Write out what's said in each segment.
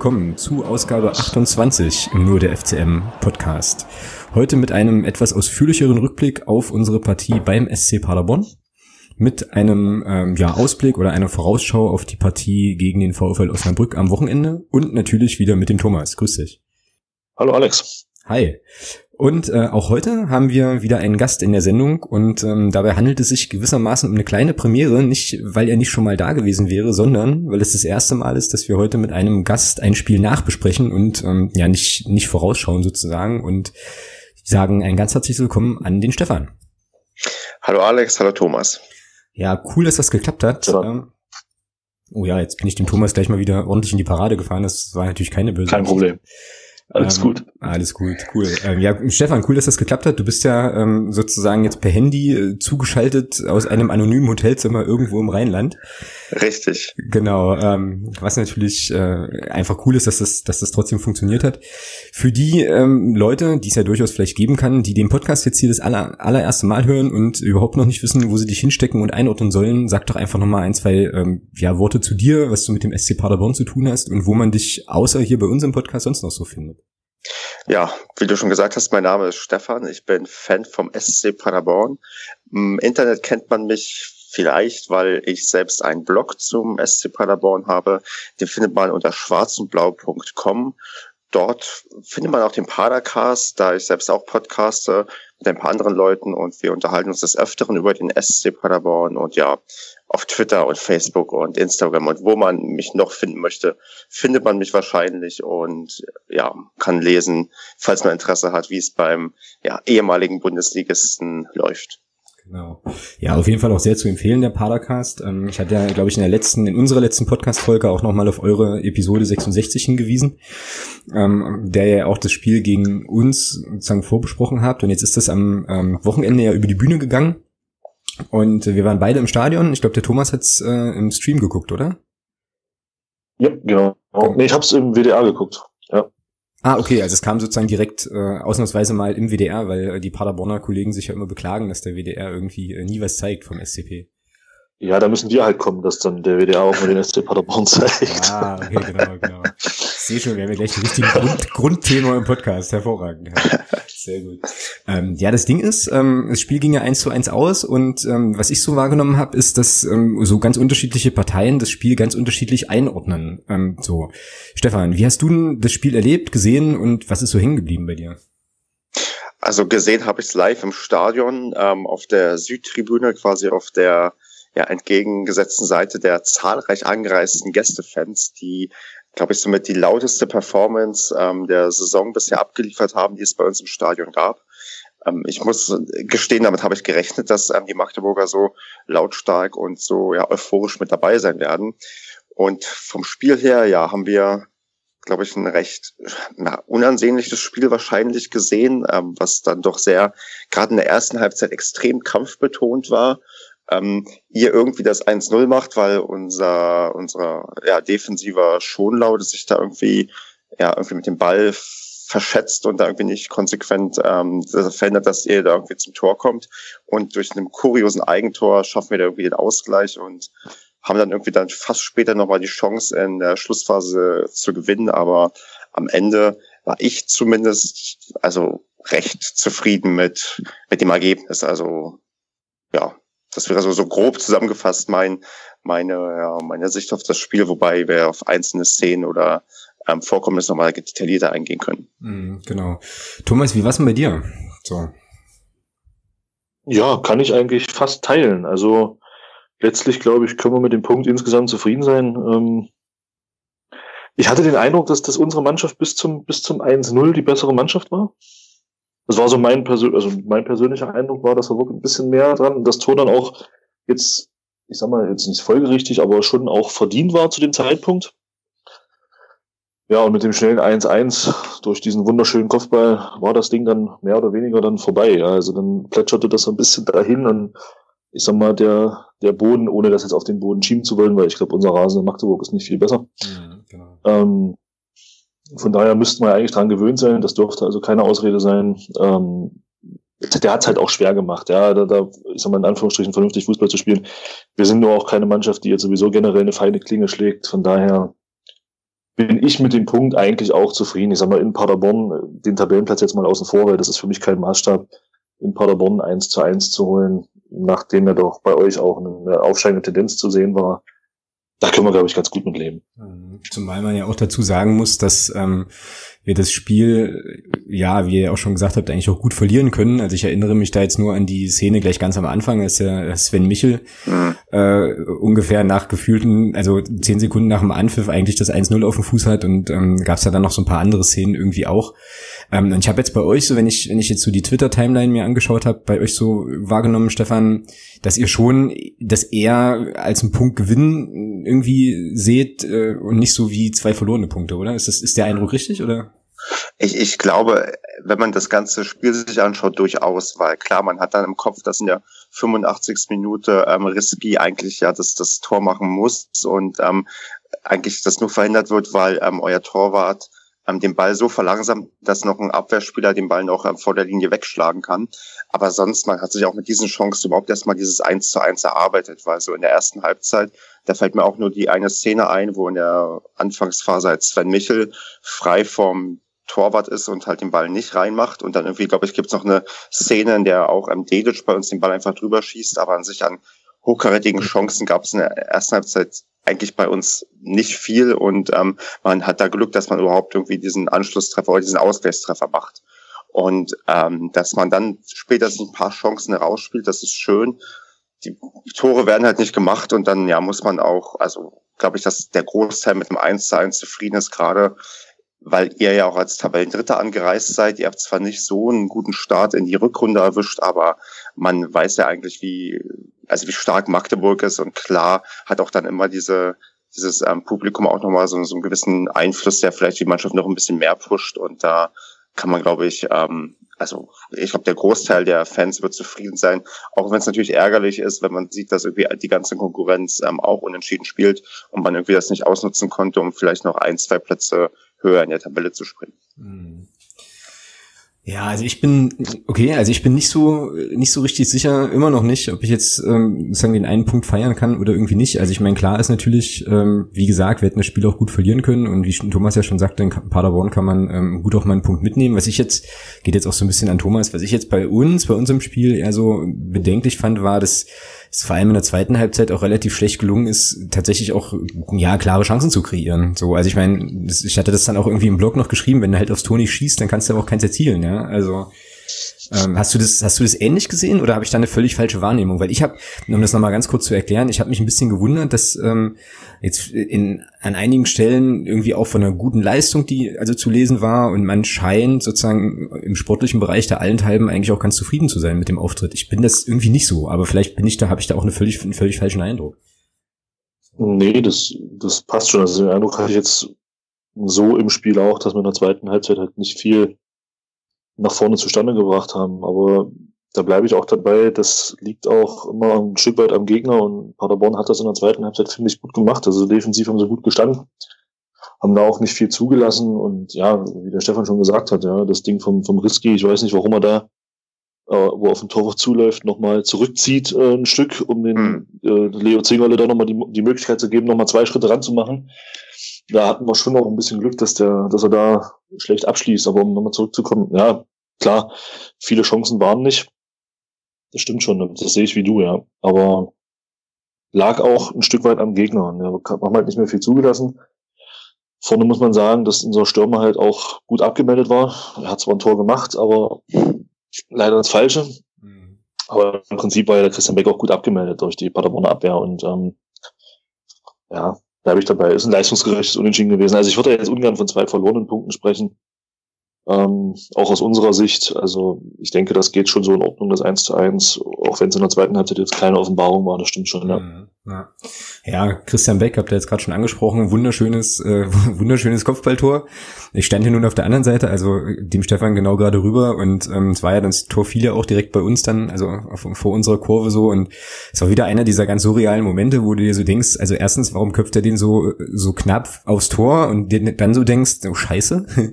Willkommen zu Ausgabe 28 im Nur der FCM Podcast. Heute mit einem etwas ausführlicheren Rückblick auf unsere Partie beim SC Paderborn. Mit einem ähm, ja, Ausblick oder einer Vorausschau auf die Partie gegen den VfL Osnabrück am Wochenende und natürlich wieder mit dem Thomas. Grüß dich. Hallo Alex. Hi. Und äh, auch heute haben wir wieder einen Gast in der Sendung und ähm, dabei handelt es sich gewissermaßen um eine kleine Premiere, nicht weil er nicht schon mal da gewesen wäre, sondern weil es das erste Mal ist, dass wir heute mit einem Gast ein Spiel nachbesprechen und ähm, ja nicht nicht vorausschauen sozusagen und sagen ein ganz herzliches Willkommen an den Stefan. Hallo Alex, hallo Thomas. Ja, cool, dass das geklappt hat. Ja. Ähm, oh ja, jetzt bin ich dem Thomas gleich mal wieder ordentlich in die Parade gefahren. Das war natürlich keine böse. Kein Problem. Alles ähm, gut. Alles gut, cool. Ähm, ja, Stefan, cool, dass das geklappt hat. Du bist ja ähm, sozusagen jetzt per Handy äh, zugeschaltet aus einem anonymen Hotelzimmer irgendwo im Rheinland. Richtig. Genau, ähm, was natürlich äh, einfach cool ist, dass das, dass das trotzdem funktioniert hat. Für die ähm, Leute, die es ja durchaus vielleicht geben kann, die den Podcast jetzt hier das aller, allererste Mal hören und überhaupt noch nicht wissen, wo sie dich hinstecken und einordnen sollen, sag doch einfach nochmal ein, zwei ähm, ja, Worte zu dir, was du mit dem SC Paderborn zu tun hast und wo man dich außer hier bei unserem Podcast sonst noch so findet. Ja, wie du schon gesagt hast, mein Name ist Stefan. Ich bin Fan vom SC Paderborn. Im Internet kennt man mich vielleicht, weil ich selbst einen Blog zum SC Paderborn habe. Den findet man unter schwarzundblau.com. Dort findet man auch den Padercast, da ich selbst auch podcaste mit ein paar anderen Leuten und wir unterhalten uns des Öfteren über den SC Paderborn und ja, auf Twitter und Facebook und Instagram und wo man mich noch finden möchte, findet man mich wahrscheinlich und ja, kann lesen, falls man Interesse hat, wie es beim ja, ehemaligen Bundesligisten läuft. Genau. Ja, auf jeden Fall auch sehr zu empfehlen, der Padercast. Ähm, ich hatte ja, glaube ich, in der letzten, in unserer letzten Podcast-Folge auch nochmal auf eure Episode 66 hingewiesen, ähm, der ja auch das Spiel gegen uns sozusagen vorbesprochen habt. Und jetzt ist das am ähm, Wochenende ja über die Bühne gegangen. Und wir waren beide im Stadion. Ich glaube, der Thomas hat's äh, im Stream geguckt, oder? Ja, genau. Oh, nee, ich hab's im WDR geguckt. Ja. Ah, okay, also es kam sozusagen direkt äh, ausnahmsweise mal im WDR, weil äh, die Paderborner Kollegen sich ja immer beklagen, dass der WDR irgendwie äh, nie was zeigt vom SCP. Ja, da müssen wir halt kommen, dass dann der WDR auch mal den SC Paderborn zeigt. Ah, okay, genau, genau. Ich sehe schon, wir haben ja gleich ein richtiges Grund, Grundthema im Podcast. Hervorragend. Ja. Sehr gut. Ähm, ja, das Ding ist, ähm, das Spiel ging ja eins zu eins aus und ähm, was ich so wahrgenommen habe, ist, dass ähm, so ganz unterschiedliche Parteien das Spiel ganz unterschiedlich einordnen. Ähm, so, Stefan, wie hast du denn das Spiel erlebt, gesehen und was ist so hängen geblieben bei dir? Also gesehen habe ich es live im Stadion ähm, auf der Südtribüne, quasi auf der ja, entgegengesetzten Seite der zahlreich angereisten Gästefans, die, glaube ich, somit die lauteste Performance ähm, der Saison bisher abgeliefert haben, die es bei uns im Stadion gab. Ähm, ich muss gestehen, damit habe ich gerechnet, dass ähm, die Magdeburger so lautstark und so ja, euphorisch mit dabei sein werden. Und vom Spiel her, ja, haben wir, glaube ich, ein recht na, unansehnliches Spiel wahrscheinlich gesehen, ähm, was dann doch sehr, gerade in der ersten Halbzeit extrem kampfbetont war ähm, ihr irgendwie das 1-0 macht, weil unser, unser ja, defensiver Schonlaut sich da irgendwie, ja, irgendwie mit dem Ball verschätzt und da irgendwie nicht konsequent ähm, verhindert, dass ihr da irgendwie zum Tor kommt. Und durch einen kuriosen Eigentor schaffen wir da irgendwie den Ausgleich und haben dann irgendwie dann fast später nochmal die Chance in der Schlussphase zu gewinnen. Aber am Ende war ich zumindest also recht zufrieden mit, mit dem Ergebnis. Also ja, das wäre so, so grob zusammengefasst mein, meine, ja, meine Sicht auf das Spiel, wobei wir auf einzelne Szenen oder ähm, Vorkommnisse nochmal detaillierter eingehen können. Mm, genau. Thomas, wie war's denn bei dir? So. Ja, kann ich eigentlich fast teilen. Also letztlich, glaube ich, können wir mit dem Punkt insgesamt zufrieden sein. Ähm, ich hatte den Eindruck, dass das unsere Mannschaft bis zum, bis zum 1-0 die bessere Mannschaft war. Das war so mein, Persön also mein persönlicher Eindruck war, dass er wirklich ein bisschen mehr dran, das Tor dann auch jetzt, ich sag mal, jetzt nicht folgerichtig, aber schon auch verdient war zu dem Zeitpunkt. Ja, und mit dem schnellen 1-1 durch diesen wunderschönen Kopfball war das Ding dann mehr oder weniger dann vorbei. Ja, also dann plätscherte das so ein bisschen dahin und ich sag mal, der, der Boden, ohne das jetzt auf den Boden schieben zu wollen, weil ich glaube, unser Rasen in Magdeburg ist nicht viel besser. Mhm, genau. ähm, von daher müssten wir eigentlich dran gewöhnt sein. Das dürfte also keine Ausrede sein. Ähm, der hat es halt auch schwer gemacht, ja, da, da, ich sag mal in Anführungsstrichen vernünftig Fußball zu spielen. Wir sind nur auch keine Mannschaft, die jetzt sowieso generell eine feine Klinge schlägt. Von daher bin ich mit dem Punkt eigentlich auch zufrieden. Ich sag mal, in Paderborn den Tabellenplatz jetzt mal außen vor, weil das ist für mich kein Maßstab, in Paderborn eins zu eins zu holen, nachdem ja doch bei euch auch eine aufsteigende Tendenz zu sehen war. Da können wir, glaube ich, ganz gut mit leben. Mhm. Zumal man ja auch dazu sagen muss, dass ähm, wir das Spiel, ja, wie ihr auch schon gesagt habt, eigentlich auch gut verlieren können. Also ich erinnere mich da jetzt nur an die Szene gleich ganz am Anfang, als der Sven Michel mhm. äh, ungefähr nach gefühlten, also zehn Sekunden nach dem Anpfiff eigentlich das 1-0 auf dem Fuß hat und ähm, gab es ja dann noch so ein paar andere Szenen irgendwie auch. Ähm, ich habe jetzt bei euch so, wenn ich, wenn ich jetzt so die Twitter-Timeline mir angeschaut habe, bei euch so wahrgenommen, Stefan, dass ihr schon das eher als einen Punkt Gewinn irgendwie seht äh, und nicht so wie zwei verlorene Punkte, oder? Ist das ist der Eindruck richtig oder? Ich, ich glaube, wenn man das ganze Spiel sich anschaut, durchaus, weil klar, man hat dann im Kopf, dass in der 85. Minute ähm, Risky eigentlich ja das, das Tor machen muss und ähm, eigentlich das nur verhindert wird, weil ähm, euer Torwart den Ball so verlangsamt, dass noch ein Abwehrspieler den Ball noch ähm, vor der Linie wegschlagen kann. Aber sonst, man hat sich auch mit diesen Chancen überhaupt erstmal dieses 1 zu 1 erarbeitet, weil so in der ersten Halbzeit, da fällt mir auch nur die eine Szene ein, wo in der Anfangsphase als Sven Michel frei vom Torwart ist und halt den Ball nicht reinmacht. Und dann irgendwie, glaube ich, gibt es noch eine Szene, in der auch ähm, Dedic bei uns den Ball einfach drüber schießt, aber an sich an hochkarätigen Chancen gab es in der ersten Halbzeit eigentlich bei uns nicht viel und ähm, man hat da Glück, dass man überhaupt irgendwie diesen Anschlusstreffer oder diesen Ausgleichstreffer macht. Und ähm, dass man dann später ein paar Chancen herausspielt, das ist schön. Die Tore werden halt nicht gemacht und dann ja muss man auch, also glaube ich, dass der Großteil mit dem 1 zu 1 zufrieden ist, gerade weil ihr ja auch als Tabellendritter angereist seid. Ihr habt zwar nicht so einen guten Start in die Rückrunde erwischt, aber man weiß ja eigentlich, wie, also wie stark Magdeburg ist und klar hat auch dann immer diese, dieses ähm, Publikum auch nochmal so, so einen gewissen Einfluss, der vielleicht die Mannschaft noch ein bisschen mehr pusht und da kann man, glaube ich, ähm, also ich glaube, der Großteil der Fans wird zufrieden sein, auch wenn es natürlich ärgerlich ist, wenn man sieht, dass irgendwie die ganze Konkurrenz ähm, auch unentschieden spielt und man irgendwie das nicht ausnutzen konnte, um vielleicht noch ein, zwei Plätze höher in der Tabelle zu springen. Mhm. Ja, also ich bin okay, also ich bin nicht so nicht so richtig sicher, immer noch nicht, ob ich jetzt ähm, sagen den einen Punkt feiern kann oder irgendwie nicht. Also ich meine, klar ist natürlich, ähm, wie gesagt, wir hätten das Spiel auch gut verlieren können und wie Thomas ja schon sagte, in Paderborn kann man ähm, gut auch mal einen Punkt mitnehmen. Was ich jetzt geht jetzt auch so ein bisschen an Thomas, was ich jetzt bei uns, bei unserem Spiel eher so bedenklich fand, war, dass es vor allem in der zweiten Halbzeit auch relativ schlecht gelungen ist, tatsächlich auch ja klare Chancen zu kreieren. So, also ich meine, ich hatte das dann auch irgendwie im Blog noch geschrieben, wenn du halt aufs Tor nicht schießt, dann kannst du aber auch keins erzielen, ja. Also ähm, hast du das, hast du das ähnlich gesehen oder habe ich da eine völlig falsche Wahrnehmung? Weil ich habe, um das nochmal ganz kurz zu erklären, ich habe mich ein bisschen gewundert, dass ähm, jetzt in an einigen Stellen irgendwie auch von einer guten Leistung, die also zu lesen war, und man scheint sozusagen im sportlichen Bereich da allenthalben eigentlich auch ganz zufrieden zu sein mit dem Auftritt. Ich bin das irgendwie nicht so, aber vielleicht bin ich da, habe ich da auch eine völlig, einen völlig falschen Eindruck. Nee, das, das passt schon. Also den Eindruck hatte ich jetzt so im Spiel auch, dass wir in der zweiten Halbzeit halt nicht viel nach vorne zustande gebracht haben. Aber da bleibe ich auch dabei. Das liegt auch immer ein Stück weit am Gegner und Paderborn hat das in der zweiten Halbzeit, finde ich, gut gemacht. Also defensiv haben sie gut gestanden, haben da auch nicht viel zugelassen und ja, wie der Stefan schon gesagt hat, ja, das Ding vom, vom Risky, ich weiß nicht, warum er da, äh, wo er auf den Torwart zuläuft, nochmal zurückzieht äh, ein Stück, um den mhm. äh, Leo Zingerle da nochmal die, die Möglichkeit zu geben, nochmal zwei Schritte ranzumachen. Da hatten wir schon noch ein bisschen Glück, dass der, dass er da schlecht abschließt, aber um nochmal zurückzukommen, ja, Klar, viele Chancen waren nicht. Das stimmt schon, das sehe ich wie du, ja. Aber lag auch ein Stück weit am Gegner. Wir haben halt nicht mehr viel zugelassen. Vorne muss man sagen, dass unser Stürmer halt auch gut abgemeldet war. Er hat zwar ein Tor gemacht, aber leider das Falsche. Mhm. Aber im Prinzip war ja der Christian Beck auch gut abgemeldet durch die Paderborner Abwehr und ähm, ja, bleibe ich dabei. Ist ein leistungsgerechtes Unentschieden gewesen. Also ich würde jetzt ungern von zwei verlorenen Punkten sprechen. Ähm, auch aus unserer Sicht, also ich denke, das geht schon so in Ordnung, das 1 zu 1, auch wenn es in der zweiten Halbzeit jetzt keine Offenbarung war, das stimmt schon, ja. Mhm. Ja, ja Christian Beck, habt ihr jetzt gerade schon angesprochen, wunderschönes, äh, wunderschönes Kopfballtor. Ich stand hier nun auf der anderen Seite, also dem Stefan genau gerade rüber und ähm, es war ja dann das Tor viele auch direkt bei uns dann, also auf, vor unserer Kurve so und es war wieder einer dieser ganz surrealen Momente, wo du dir so denkst, also erstens, warum köpft er den so so knapp aufs Tor und dir dann so denkst, oh Scheiße,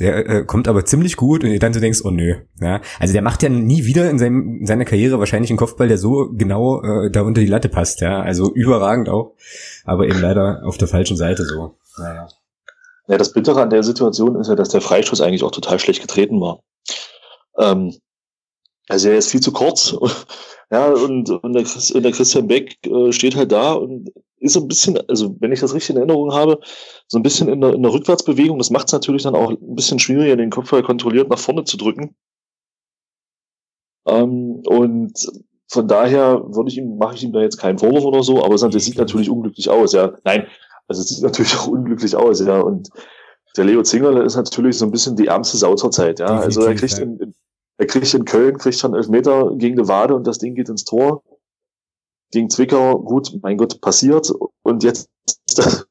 der äh, kommt aber ziemlich gut und dir dann so denkst, oh nö, ja, also der macht ja nie wieder in, seinem, in seiner Karriere wahrscheinlich einen Kopfball, der so genau äh, da unter die Latte passt, ja, also überragend auch, aber eben leider auf der falschen Seite so. Naja. Ja, das Bittere an der Situation ist ja, dass der Freistoß eigentlich auch total schlecht getreten war. Ähm, also er ist viel zu kurz. Ja, und, und, der, und der Christian Beck äh, steht halt da und ist so ein bisschen, also wenn ich das richtig in Erinnerung habe, so ein bisschen in der, in der Rückwärtsbewegung. Das macht es natürlich dann auch ein bisschen schwieriger, den Kopf halt kontrolliert nach vorne zu drücken. Ähm, und von daher würde ich ihm, mache ich ihm da jetzt keinen Vorwurf oder so, aber es sieht natürlich unglücklich aus, ja. Nein, also es sieht natürlich auch unglücklich aus, ja. Und der Leo Zingerle ist natürlich so ein bisschen die ärmste Sau zur Zeit, ja. Also er kriegt in, er kriegt in Köln, kriegt schon elf Meter gegen eine Wade und das Ding geht ins Tor. Gegen Zwickau, gut, mein Gott, passiert. Und jetzt,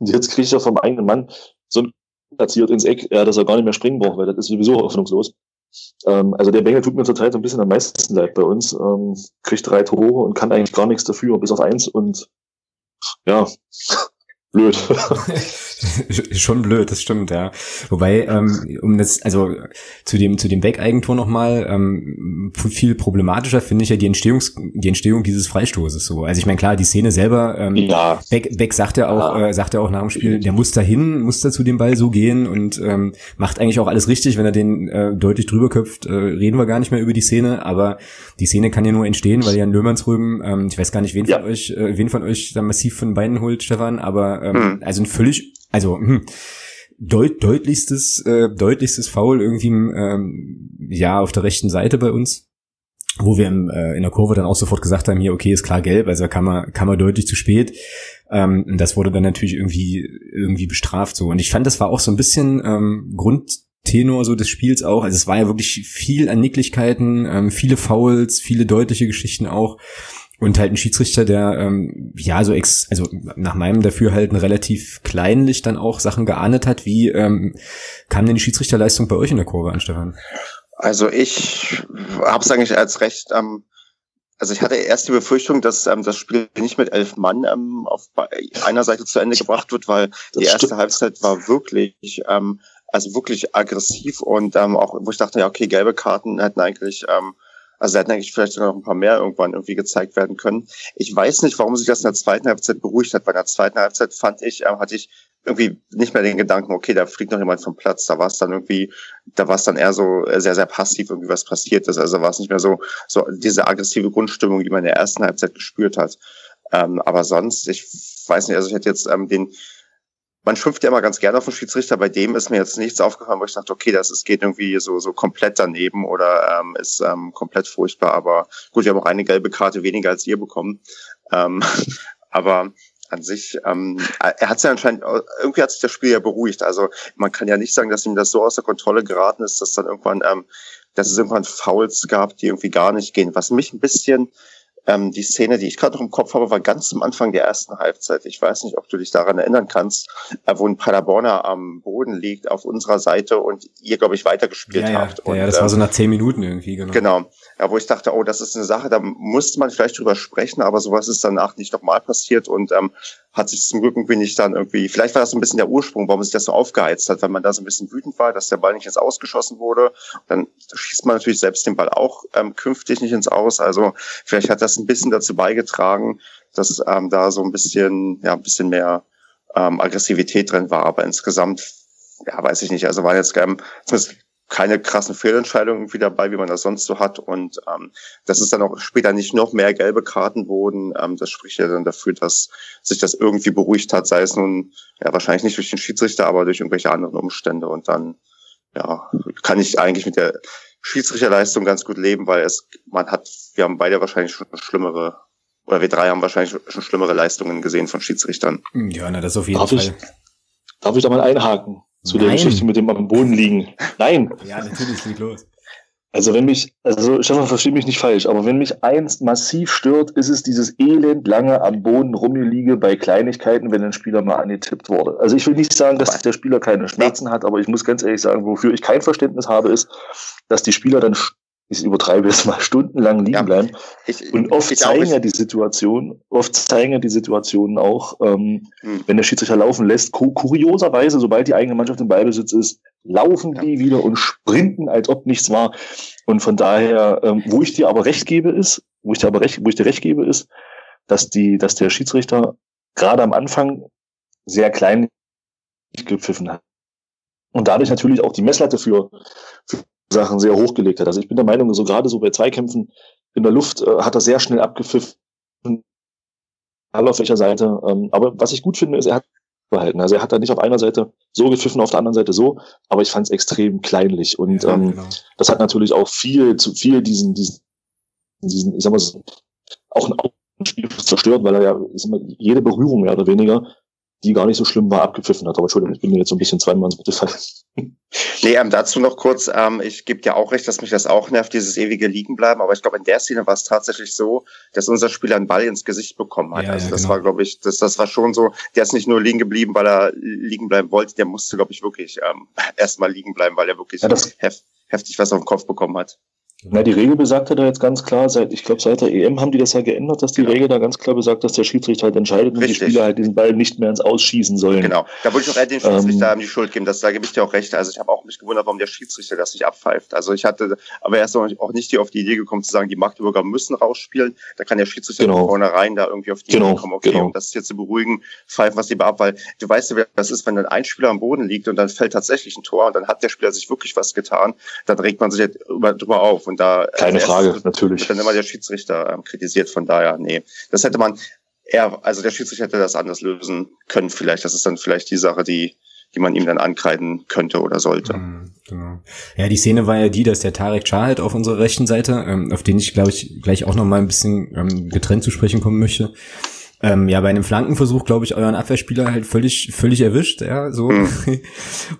jetzt kriegt er vom eigenen Mann so ein platziert ins Eck, ja, dass er gar nicht mehr springen braucht, weil das ist sowieso hoffnungslos. Ähm, also der Bengel tut mir zurzeit so ein bisschen am meisten leid bei uns. Ähm, kriegt drei Tore und kann eigentlich gar nichts dafür, bis auf eins und ja, blöd. Schon blöd, das stimmt, ja. Wobei, ähm, um das, also zu dem, zu dem Back-Eigentor nochmal, ähm, viel problematischer finde ich ja die Entstehung, die Entstehung dieses Freistoßes so. Also ich meine, klar, die Szene selber, ähm, ja. Beck, Beck sagt ja auch, ja. Äh, sagt ja auch nach dem Spiel, der muss da hin, muss da zu dem Ball so gehen und ähm, macht eigentlich auch alles richtig, wenn er den äh, deutlich drüber köpft, äh, reden wir gar nicht mehr über die Szene, aber die Szene kann ja nur entstehen, weil Jan Löhmannsröben, ähm, ich weiß gar nicht, wen ja. von euch, äh, wen von euch da massiv von Beinen holt, Stefan, aber ähm, hm. also ein völlig, also hm, deut, deutlichstes, äh, deutlichstes Foul irgendwie ähm, ja auf der rechten Seite bei uns wo wir im, äh, in der Kurve dann auch sofort gesagt haben, hier, okay, ist klar gelb, also kann man, kann man deutlich zu spät. Ähm, das wurde dann natürlich irgendwie, irgendwie bestraft so. Und ich fand, das war auch so ein bisschen ähm, Grundtenor so des Spiels auch. Also es war ja wirklich viel an Nicklichkeiten, ähm, viele Fouls, viele deutliche Geschichten auch. Und halt ein Schiedsrichter, der ähm, ja so ex, also nach meinem Dafürhalten relativ kleinlich dann auch Sachen geahndet hat. Wie ähm, kam denn die Schiedsrichterleistung bei euch in der Kurve an, Stefan? Also ich habe es eigentlich als recht ähm, also ich hatte erst die Befürchtung, dass ähm, das Spiel nicht mit elf Mann ähm, auf einer Seite zu Ende gebracht wird, weil das die erste stimmt. Halbzeit war wirklich, ähm, also wirklich aggressiv und ähm, auch, wo ich dachte, ja, okay, gelbe Karten hätten eigentlich ähm, also hätten eigentlich vielleicht sogar noch ein paar mehr irgendwann irgendwie gezeigt werden können. Ich weiß nicht, warum sich das in der zweiten Halbzeit beruhigt hat. Bei der zweiten Halbzeit fand ich, äh, hatte ich irgendwie nicht mehr den Gedanken, okay, da fliegt noch jemand vom Platz. Da war es dann irgendwie, da war es dann eher so äh, sehr, sehr passiv, irgendwie was passiert ist. Also war es nicht mehr so, so diese aggressive Grundstimmung, die man in der ersten Halbzeit gespürt hat. Ähm, aber sonst, ich weiß nicht, also ich hätte jetzt ähm, den, man schimpft ja immer ganz gerne auf den Schiedsrichter. Bei dem ist mir jetzt nichts aufgefallen, wo ich dachte, okay, das ist, geht irgendwie so, so komplett daneben oder ähm, ist ähm, komplett furchtbar. Aber gut, wir haben auch eine gelbe Karte weniger als ihr bekommen. Ähm, aber an sich, ähm, er hat ja anscheinend, irgendwie hat sich das Spiel ja beruhigt. Also man kann ja nicht sagen, dass ihm das so aus der Kontrolle geraten ist, dass dann irgendwann, ähm, dass es irgendwann Fouls gab, die irgendwie gar nicht gehen. Was mich ein bisschen ähm, die Szene, die ich gerade noch im Kopf habe, war ganz am Anfang der ersten Halbzeit. Ich weiß nicht, ob du dich daran erinnern kannst, äh, wo ein Paderborner am Boden liegt auf unserer Seite und ihr, glaube ich, weitergespielt ja, habt. Ja, und, ja, das war so nach zehn Minuten irgendwie, genau. Genau. Ja, wo ich dachte, oh, das ist eine Sache, da musste man vielleicht drüber sprechen, aber sowas ist danach nicht nochmal passiert und ähm, hat sich zum Glück irgendwie nicht dann irgendwie, vielleicht war das ein bisschen der Ursprung, warum sich das so aufgeheizt hat, weil man da so ein bisschen wütend war, dass der Ball nicht ins Ausgeschossen wurde. Dann schießt man natürlich selbst den Ball auch ähm, künftig nicht ins Aus. Also vielleicht hat das ein bisschen dazu beigetragen, dass ähm, da so ein bisschen, ja, ein bisschen mehr ähm, Aggressivität drin war. Aber insgesamt, ja, weiß ich nicht. Also war jetzt ähm, keine krassen Fehlentscheidungen irgendwie dabei, wie man das sonst so hat. Und ähm, dass es dann auch später nicht noch mehr gelbe Karten wurden, ähm, das spricht ja dann dafür, dass sich das irgendwie beruhigt hat, sei es nun ja wahrscheinlich nicht durch den Schiedsrichter, aber durch irgendwelche anderen Umstände. Und dann ja kann ich eigentlich mit der Schiedsrichterleistung ganz gut leben, weil es man hat, wir haben beide wahrscheinlich schon schlimmere oder wir drei haben wahrscheinlich schon schlimmere Leistungen gesehen von Schiedsrichtern. Ja, na, das auf jeden darf Fall. Ich, darf ich da mal einhaken? Zu Nein. der Geschichte mit dem am Boden liegen. Nein. Ja, natürlich, leg los. Also wenn mich, also Stefan, verstehe mich nicht falsch, aber wenn mich eins massiv stört, ist es dieses elend lange am Boden rumliege bei Kleinigkeiten, wenn ein Spieler mal angetippt wurde. Also ich will nicht sagen, dass der Spieler keine Schmerzen hat, aber ich muss ganz ehrlich sagen, wofür ich kein Verständnis habe, ist, dass die Spieler dann ich übertreibe jetzt mal stundenlang liegen ja, bleiben. Ich, und oft ich zeigen ja die Situation, oft zeigen ja die Situationen auch, ähm, hm. wenn der Schiedsrichter laufen lässt, kurioserweise, sobald die eigene Mannschaft im Ballbesitz ist, laufen ja. die wieder und sprinten, als ob nichts war. Und von daher, ähm, wo ich dir aber recht gebe, ist, wo ich dir aber recht, wo ich dir recht gebe, ist, dass die, dass der Schiedsrichter gerade am Anfang sehr klein gepfiffen hat. Und dadurch natürlich auch die Messlatte für, für Sachen sehr hochgelegt hat. Also ich bin der Meinung, so gerade so bei Zweikämpfen in der Luft äh, hat er sehr schnell abgepfiffen, auf welcher Seite. Ähm, aber was ich gut finde, ist, er hat behalten. Also er hat da nicht auf einer Seite so gepfiffen, auf der anderen Seite so, aber ich fand es extrem kleinlich. Und ja, ähm, genau. das hat natürlich auch viel zu viel diesen, diesen, diesen, ich sag mal, auch ein Spiel zerstört, weil er ja ich sag mal, jede Berührung mehr oder weniger die gar nicht so schlimm war, abgepfiffen hat. Aber Entschuldigung, ich bin mir jetzt so ein bisschen zweimal ins Mittelfall. Nee, ähm, dazu noch kurz, ähm, ich gebe dir auch recht, dass mich das auch nervt, dieses ewige Liegenbleiben, aber ich glaube, in der Szene war es tatsächlich so, dass unser Spieler einen Ball ins Gesicht bekommen hat. Ja, also ja, das genau. war, glaube ich, das, das war schon so, der ist nicht nur liegen geblieben, weil er liegen bleiben wollte, der musste, glaube ich, wirklich ähm, erstmal liegen bleiben, weil er wirklich ja, hef heftig was auf den Kopf bekommen hat. Na, die Regel besagte da jetzt ganz klar, seit, ich glaube, seit der EM haben die das ja geändert, dass die genau. Regel da ganz klar besagt, dass der Schiedsrichter halt entscheidet Richtig. und die Spieler halt diesen Ball nicht mehr ins Ausschießen sollen. Genau. Da wollte ich auch eher den Schiedsrichter ähm, die Schuld geben, das, da gebe ich dir auch recht. Also ich habe auch mich gewundert, warum der Schiedsrichter das nicht abpfeift. Also ich hatte, aber er ist auch nicht hier auf die Idee gekommen zu sagen, die Magdeburger müssen rausspielen. Da kann der Schiedsrichter genau. von vornherein da irgendwie auf die genau. Idee kommen, okay, genau. um das jetzt zu beruhigen, pfeifen was lieber ab, weil du weißt ja, was ist, wenn dann ein Spieler am Boden liegt und dann fällt tatsächlich ein Tor und dann hat der Spieler sich wirklich was getan, dann regt man sich halt drüber auf und da Keine also Frage, natürlich. Wird dann immer der Schiedsrichter ähm, kritisiert, von daher, nee. Das hätte man eher, also der Schiedsrichter hätte das anders lösen können vielleicht. Das ist dann vielleicht die Sache, die die man ihm dann ankreiden könnte oder sollte. Mhm, genau. Ja, die Szene war ja die, dass der Tarek Chahed auf unserer rechten Seite, ähm, auf den ich glaube ich gleich auch noch mal ein bisschen ähm, getrennt zu sprechen kommen möchte, ähm, ja, bei einem Flankenversuch, glaube ich, euren Abwehrspieler halt völlig, völlig erwischt, ja, so. Mhm.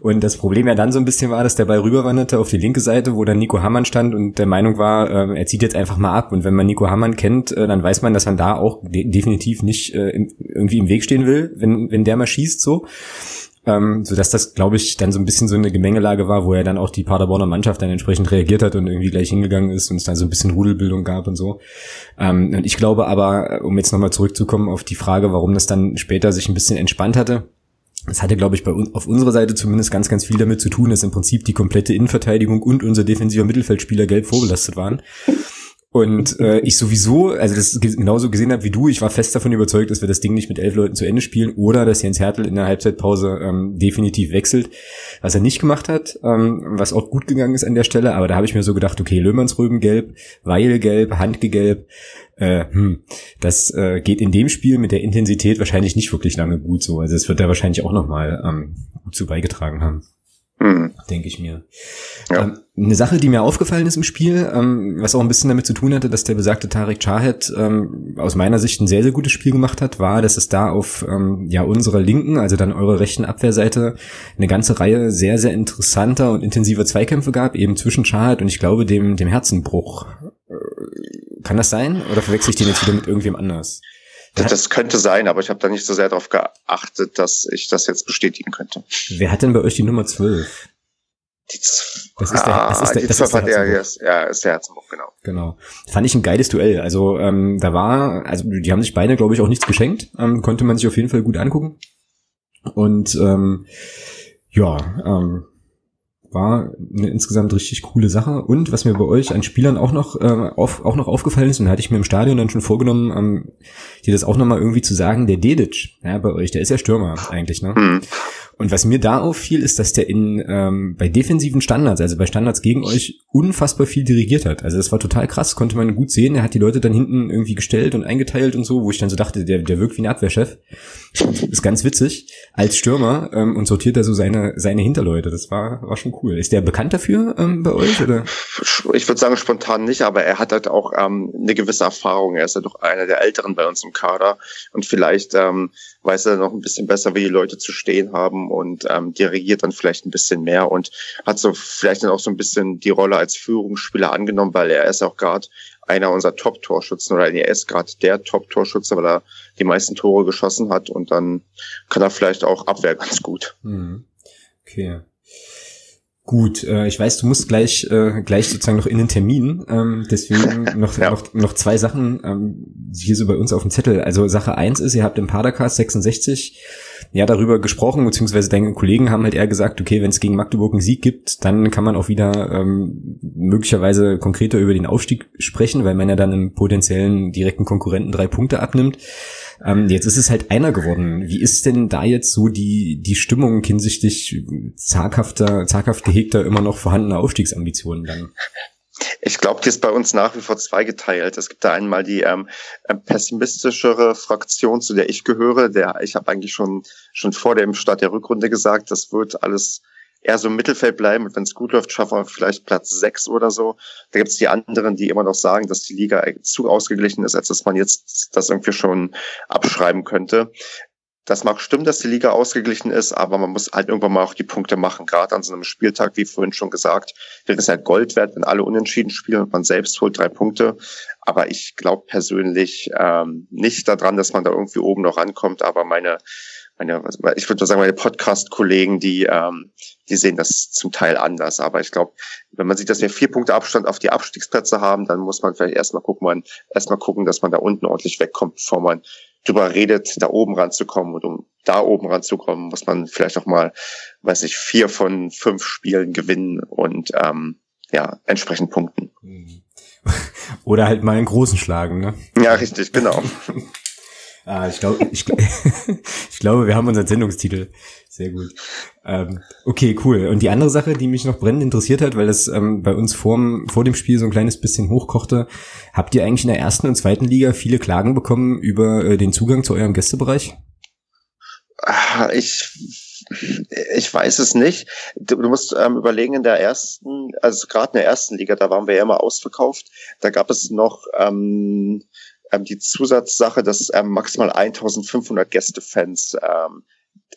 Und das Problem ja dann so ein bisschen war, dass der Ball rüberwanderte auf die linke Seite, wo dann Nico Hammann stand und der Meinung war, äh, er zieht jetzt einfach mal ab. Und wenn man Nico Hammann kennt, äh, dann weiß man, dass man da auch de definitiv nicht äh, irgendwie im Weg stehen will, wenn, wenn der mal schießt, so ähm, so dass das, glaube ich, dann so ein bisschen so eine Gemengelage war, wo er dann auch die Paderborner Mannschaft dann entsprechend reagiert hat und irgendwie gleich hingegangen ist und es dann so ein bisschen Rudelbildung gab und so. Ähm, und ich glaube aber, um jetzt nochmal zurückzukommen auf die Frage, warum das dann später sich ein bisschen entspannt hatte, das hatte, glaube ich, bei uns auf unserer Seite zumindest ganz, ganz viel damit zu tun, dass im Prinzip die komplette Innenverteidigung und unser defensiver Mittelfeldspieler gelb vorbelastet waren. Und äh, ich sowieso, also das genauso gesehen habe wie du, ich war fest davon überzeugt, dass wir das Ding nicht mit elf Leuten zu Ende spielen oder dass Jens Hertel in der Halbzeitpause ähm, definitiv wechselt, was er nicht gemacht hat, ähm, was auch gut gegangen ist an der Stelle, aber da habe ich mir so gedacht, okay, Löhmannsröben gelb, Weil gelb, Handke gelb, äh, hm, das äh, geht in dem Spiel mit der Intensität wahrscheinlich nicht wirklich lange gut so. Also es wird da wahrscheinlich auch nochmal ähm, gut zu beigetragen haben. Mhm. Denke ich mir. Ja. Ähm, eine Sache, die mir aufgefallen ist im Spiel, ähm, was auch ein bisschen damit zu tun hatte, dass der besagte Tarek Chahed ähm, aus meiner Sicht ein sehr, sehr gutes Spiel gemacht hat, war, dass es da auf ähm, ja unserer linken, also dann eurer rechten Abwehrseite, eine ganze Reihe sehr, sehr interessanter und intensiver Zweikämpfe gab, eben zwischen Chahed und ich glaube dem, dem Herzenbruch. Äh, kann das sein? Oder verwechsel ich den jetzt wieder mit irgendwem anders? Das könnte sein, aber ich habe da nicht so sehr darauf geachtet, dass ich das jetzt bestätigen könnte. Wer hat denn bei euch die Nummer 12? Die das ist der, das ist der, die das ist der, der ist, ja, ist der Herzenbruch, genau. Genau. Fand ich ein geiles Duell. Also ähm, da war, also die haben sich beide, glaube ich, auch nichts geschenkt. Ähm, konnte man sich auf jeden Fall gut angucken. Und ähm, ja, ähm, war eine insgesamt richtig coole Sache. Und was mir bei euch an Spielern auch noch, äh, auf, auch noch aufgefallen ist, und da hatte ich mir im Stadion dann schon vorgenommen, ähm, dir das auch nochmal irgendwie zu sagen, der Dedic, ja, bei euch, der ist ja Stürmer eigentlich, ne? Mhm. Und was mir da auffiel, ist, dass der in ähm, bei defensiven Standards, also bei Standards gegen euch, unfassbar viel dirigiert hat. Also das war total krass, konnte man gut sehen. Er hat die Leute dann hinten irgendwie gestellt und eingeteilt und so, wo ich dann so dachte, der, der wirkt wie ein Abwehrchef. Ist ganz witzig. Als Stürmer ähm, und sortiert er so seine, seine Hinterleute. Das war, war schon cool. Ist der bekannt dafür ähm, bei euch? Oder? Ich würde sagen spontan nicht, aber er hat halt auch ähm, eine gewisse Erfahrung. Er ist ja doch einer der Älteren bei uns im Kader. Und vielleicht ähm, weiß er noch ein bisschen besser, wie die Leute zu stehen haben und ähm, dirigiert dann vielleicht ein bisschen mehr und hat so vielleicht dann auch so ein bisschen die Rolle als Führungsspieler angenommen, weil er ist auch gerade einer unserer Top-Torschützen oder er ist gerade der Top-Torschütze, weil er die meisten Tore geschossen hat und dann kann er vielleicht auch Abwehr ganz gut. Mhm. Okay. Gut, äh, ich weiß, du musst gleich äh, gleich sozusagen noch in den Termin. Ähm, deswegen noch, ja. noch noch zwei Sachen ähm, hier so bei uns auf dem Zettel. Also Sache eins ist, ihr habt im Padercast 66 ja darüber gesprochen, beziehungsweise deine Kollegen haben halt eher gesagt, okay, wenn es gegen Magdeburg einen Sieg gibt, dann kann man auch wieder ähm, möglicherweise konkreter über den Aufstieg sprechen, weil man ja dann einem potenziellen direkten Konkurrenten drei Punkte abnimmt. Ähm, jetzt ist es halt einer geworden. Wie ist denn da jetzt so die, die Stimmung hinsichtlich zaghafter, zaghaft gehegter, immer noch vorhandener Aufstiegsambitionen dann? Ich glaube, die ist bei uns nach wie vor zweigeteilt. Es gibt da einmal die ähm, ähm, pessimistischere Fraktion, zu der ich gehöre. Der ich habe eigentlich schon schon vor dem Start der Rückrunde gesagt, das wird alles eher so im Mittelfeld bleiben und wenn es gut läuft, schaffen wir vielleicht Platz sechs oder so. Da gibt es die anderen, die immer noch sagen, dass die Liga zu ausgeglichen ist, als dass man jetzt das irgendwie schon abschreiben könnte. Das mag stimmen, dass die Liga ausgeglichen ist, aber man muss halt irgendwann mal auch die Punkte machen. Gerade an so einem Spieltag, wie vorhin schon gesagt, wäre es halt Gold wert, wenn alle unentschieden spielen und man selbst holt drei Punkte. Aber ich glaube persönlich ähm, nicht daran, dass man da irgendwie oben noch rankommt. Aber meine, meine ich würde sagen, meine Podcast-Kollegen, die, ähm, die sehen das zum Teil anders. Aber ich glaube, wenn man sieht, dass wir vier Punkte Abstand auf die Abstiegsplätze haben, dann muss man vielleicht erstmal gucken, man, erstmal gucken, dass man da unten ordentlich wegkommt, bevor man drüber redet, da oben ranzukommen. Und um da oben ranzukommen, muss man vielleicht auch mal, weiß ich, vier von fünf Spielen gewinnen und ähm, ja, entsprechend punkten. Oder halt mal einen großen schlagen, ne? Ja, richtig, genau. ah, ich glaube, ich, ich glaube, wir haben unseren Sendungstitel. Sehr gut. Ähm, okay, cool. Und die andere Sache, die mich noch brennend interessiert hat, weil das ähm, bei uns vorm, vor dem Spiel so ein kleines bisschen hochkochte, habt ihr eigentlich in der ersten und zweiten Liga viele Klagen bekommen über äh, den Zugang zu eurem Gästebereich? Ah, ich, ich weiß es nicht. Du, du musst ähm, überlegen, in der ersten, also gerade in der ersten Liga, da waren wir ja immer ausverkauft. Da gab es noch ähm, ähm die Zusatzsache, dass ähm, maximal 1500 Gästefans ähm,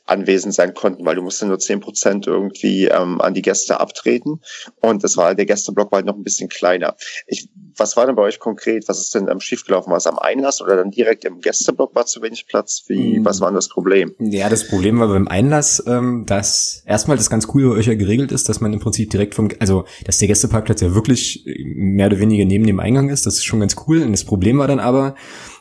anwesend sein konnten, weil du musst nur zehn Prozent irgendwie ähm, an die Gäste abtreten. Und das war der Gästeblock war halt noch ein bisschen kleiner. Ich, was war denn bei euch konkret? Was ist denn ähm, schiefgelaufen? War es am Einlass oder dann direkt im Gästeblock war zu wenig Platz? Wie, mhm. was war denn das Problem? Ja, das Problem war beim Einlass, ähm, dass erstmal das ganz cool bei euch ja geregelt ist, dass man im Prinzip direkt vom, also dass der Gästeparkplatz ja wirklich mehr oder weniger neben dem Eingang ist. Das ist schon ganz cool. Und das Problem war dann aber,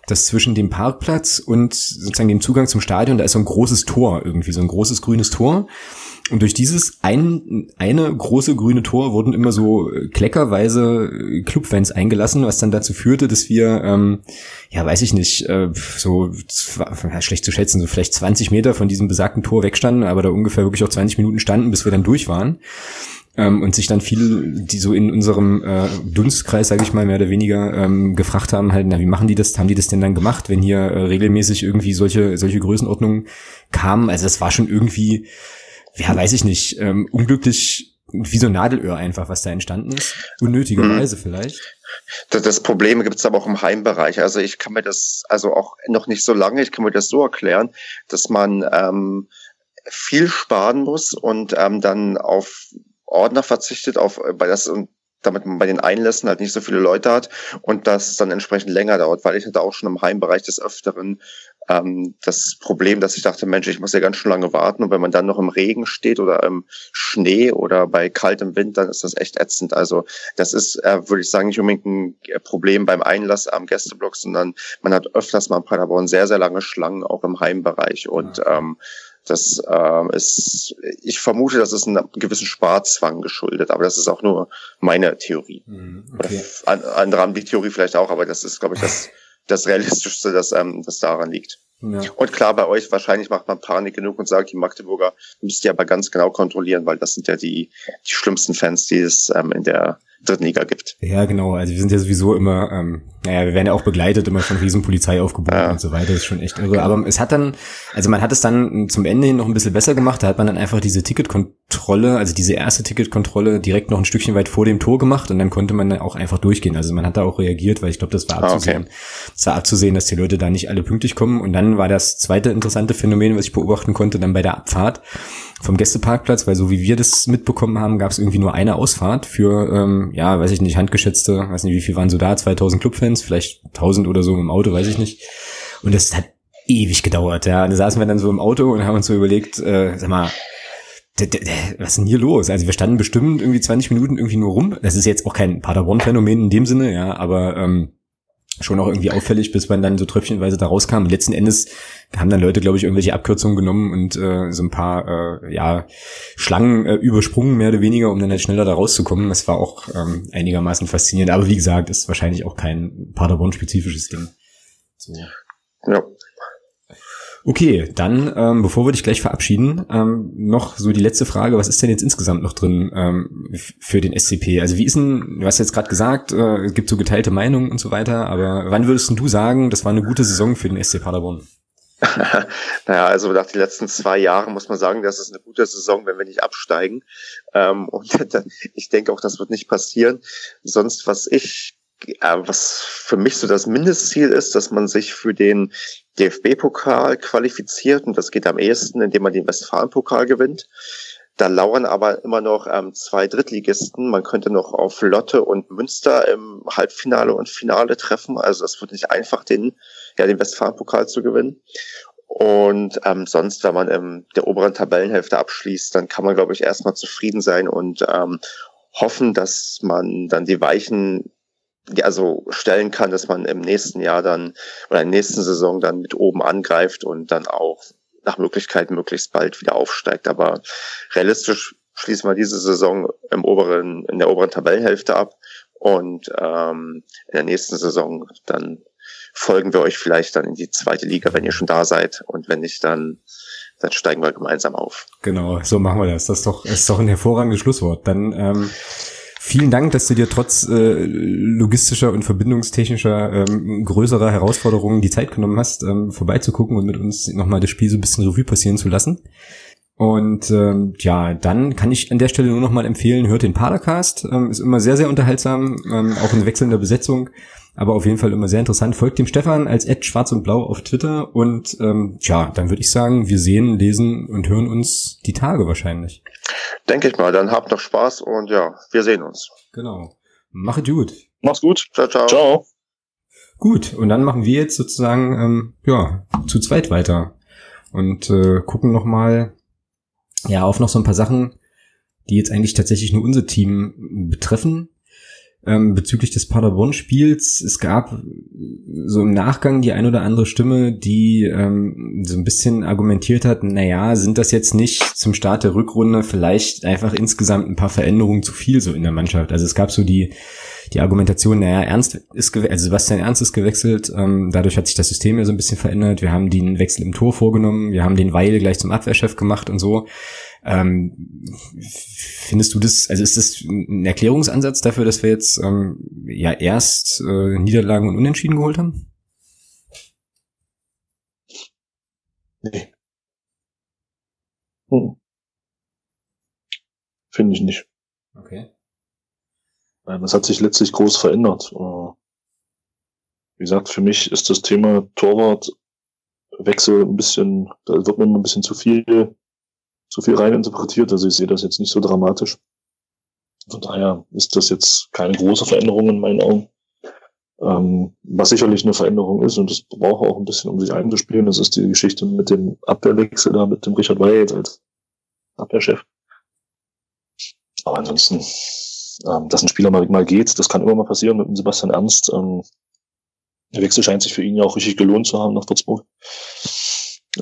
dass zwischen dem Parkplatz und sozusagen dem Zugang zum Stadion, da ist so ein großes Tor irgendwie, so ein großes grünes Tor. Und durch dieses ein, eine große grüne Tor wurden immer so äh, kleckerweise äh, Clubfans eingelassen, was dann dazu führte, dass wir, ähm, ja, weiß ich nicht, äh, so ja, schlecht zu schätzen, so vielleicht 20 Meter von diesem besagten Tor wegstanden, aber da ungefähr wirklich auch 20 Minuten standen, bis wir dann durch waren ähm, und sich dann viele, die so in unserem äh, Dunstkreis, sage ich mal, mehr oder weniger ähm, gefragt haben, halt, na, wie machen die das? Haben die das denn dann gemacht, wenn hier äh, regelmäßig irgendwie solche solche Größenordnungen kamen? Also das war schon irgendwie, ja, weiß ich nicht, ähm, unglücklich wie so ein Nadelöhr einfach, was da entstanden ist. Unnötigerweise mhm. vielleicht. Das, das Problem gibt es aber auch im Heimbereich. Also ich kann mir das, also auch noch nicht so lange, ich kann mir das so erklären, dass man ähm, viel sparen muss und ähm, dann auf Ordner verzichtet, auf, äh, bei das und damit man bei den Einlässen halt nicht so viele Leute hat und das dann entsprechend länger dauert, weil ich hatte auch schon im Heimbereich des Öfteren ähm, das Problem, dass ich dachte, Mensch, ich muss ja ganz schön lange warten und wenn man dann noch im Regen steht oder im Schnee oder bei kaltem Wind, dann ist das echt ätzend. Also das ist, äh, würde ich sagen, nicht unbedingt ein Problem beim Einlass am Gästeblock, sondern man hat öfters mal in Paderborn sehr, sehr lange Schlangen auch im Heimbereich und ähm, das äh, ist, ich vermute, das ist einem gewissen Sparzwang geschuldet, aber das ist auch nur meine Theorie. Mhm, okay. Oder andere haben die Theorie vielleicht auch, aber das ist, glaube ich, das, das Realistischste, das, ähm, das daran liegt. Ja. Und klar, bei euch wahrscheinlich macht man Panik genug und sagt, die Magdeburger müsst ihr aber ganz genau kontrollieren, weil das sind ja die, die schlimmsten Fans, die es ähm, in der dritten Liga gibt. Ja, genau. Also wir sind ja sowieso immer, ähm, naja, wir werden ja auch begleitet immer von Riesenpolizei aufgebunden ja. und so weiter. Das ist schon echt irre. Aber es hat dann, also man hat es dann zum Ende hin noch ein bisschen besser gemacht. Da hat man dann einfach diese Ticketkontrolle, also diese erste Ticketkontrolle direkt noch ein Stückchen weit vor dem Tor gemacht und dann konnte man dann auch einfach durchgehen. Also man hat da auch reagiert, weil ich glaube, das war abzusehen. Ah, okay. Das war abzusehen, dass die Leute da nicht alle pünktlich kommen. Und dann war das zweite interessante Phänomen, was ich beobachten konnte, dann bei der Abfahrt vom Gästeparkplatz, weil so wie wir das mitbekommen haben, gab es irgendwie nur eine Ausfahrt für, ähm, ja, weiß ich nicht, handgeschätzte, weiß nicht, wie viel waren so da, 2000 Clubfans, vielleicht 1000 oder so im Auto, weiß ich nicht. Und das hat ewig gedauert, ja. Und da saßen wir dann so im Auto und haben uns so überlegt, äh, sag mal, was ist denn hier los? Also wir standen bestimmt irgendwie 20 Minuten irgendwie nur rum. Das ist jetzt auch kein Paderborn-Phänomen in dem Sinne, ja, aber ähm, schon auch irgendwie auffällig, bis man dann so tröpfchenweise da rauskam. Letzten Endes haben dann Leute, glaube ich, irgendwelche Abkürzungen genommen und äh, so ein paar äh, ja, Schlangen äh, übersprungen, mehr oder weniger, um dann halt schneller da rauszukommen. Das war auch ähm, einigermaßen faszinierend. Aber wie gesagt, ist wahrscheinlich auch kein Paderborn-spezifisches Ding. So. Ja. Okay, dann, ähm, bevor wir dich gleich verabschieden, ähm, noch so die letzte Frage, was ist denn jetzt insgesamt noch drin ähm, für den SCP? Also wie ist denn, du hast jetzt gerade gesagt, äh, es gibt so geteilte Meinungen und so weiter, aber wann würdest du sagen, das war eine gute Saison für den SC Paderborn? naja, also nach den letzten zwei Jahren muss man sagen, das ist eine gute Saison, wenn wir nicht absteigen. Ähm, und ich denke auch, das wird nicht passieren. Sonst, was ich was für mich so das Mindestziel ist, dass man sich für den DFB-Pokal qualifiziert und das geht am ehesten, indem man den Westfalen-Pokal gewinnt. Da lauern aber immer noch ähm, zwei Drittligisten. Man könnte noch auf Lotte und Münster im Halbfinale und Finale treffen. Also das wird nicht einfach, den, ja, den Westfalen-Pokal zu gewinnen. Und ähm, sonst, wenn man in der oberen Tabellenhälfte abschließt, dann kann man, glaube ich, erstmal zufrieden sein und ähm, hoffen, dass man dann die Weichen ja, so stellen kann, dass man im nächsten Jahr dann oder in der nächsten Saison dann mit oben angreift und dann auch nach Möglichkeit möglichst bald wieder aufsteigt. Aber realistisch schließen wir diese Saison im oberen, in der oberen Tabellenhälfte ab und ähm, in der nächsten Saison dann folgen wir euch vielleicht dann in die zweite Liga, wenn ihr schon da seid und wenn nicht, dann dann steigen wir gemeinsam auf. Genau, so machen wir das. Das ist doch, ist doch ein hervorragendes Schlusswort. Dann ähm, Vielen Dank, dass du dir trotz äh, logistischer und verbindungstechnischer ähm, größerer Herausforderungen die Zeit genommen hast, ähm, vorbeizugucken und mit uns nochmal das Spiel so ein bisschen Revue passieren zu lassen. Und ähm, ja, dann kann ich an der Stelle nur noch mal empfehlen, hört den Padercast. Ähm, ist immer sehr, sehr unterhaltsam, ähm, auch in wechselnder Besetzung aber auf jeden Fall immer sehr interessant. Folgt dem Stefan als Ed Schwarz und Blau auf Twitter und ähm, ja, dann würde ich sagen, wir sehen, lesen und hören uns die Tage wahrscheinlich. Denke ich mal, dann habt noch Spaß und ja, wir sehen uns. Genau. Mache gut. Mach's gut. Ciao, ciao. Ciao. Gut, und dann machen wir jetzt sozusagen ähm, ja zu zweit weiter und äh, gucken noch mal ja auf noch so ein paar Sachen, die jetzt eigentlich tatsächlich nur unser Team betreffen ähm, bezüglich des Paderborn-Spiels. Es gab so im Nachgang die ein oder andere Stimme, die ähm, so ein bisschen argumentiert hat, naja, sind das jetzt nicht zum Start der Rückrunde vielleicht einfach insgesamt ein paar Veränderungen zu viel so in der Mannschaft? Also es gab so die die Argumentation, naja, Ernst ist also Sebastian Ernst ist gewechselt, ähm, dadurch hat sich das System ja so ein bisschen verändert. Wir haben den Wechsel im Tor vorgenommen, wir haben den Weil gleich zum Abwehrchef gemacht und so. Ähm, findest du das, also ist das ein Erklärungsansatz dafür, dass wir jetzt ähm, ja erst äh, Niederlagen und Unentschieden geholt haben? Nee. Hm. Finde ich nicht. Okay. Das hat sich letztlich groß verändert. Äh, wie gesagt, für mich ist das Thema Torwartwechsel ein bisschen, da wird mir ein bisschen zu viel so viel rein interpretiert. Also ich sehe das jetzt nicht so dramatisch. Von daher ist das jetzt keine große Veränderung in meinen Augen. Ähm, was sicherlich eine Veränderung ist, und das braucht auch ein bisschen, um sich einzuspielen, das ist die Geschichte mit dem Abwehrwechsel da, mit dem Richard Wyatt als Abwehrchef. Aber ansonsten, ähm, dass ein Spieler mal, mal geht, das kann immer mal passieren mit dem Sebastian Ernst. Ähm, der Wechsel scheint sich für ihn ja auch richtig gelohnt zu haben nach Würzburg.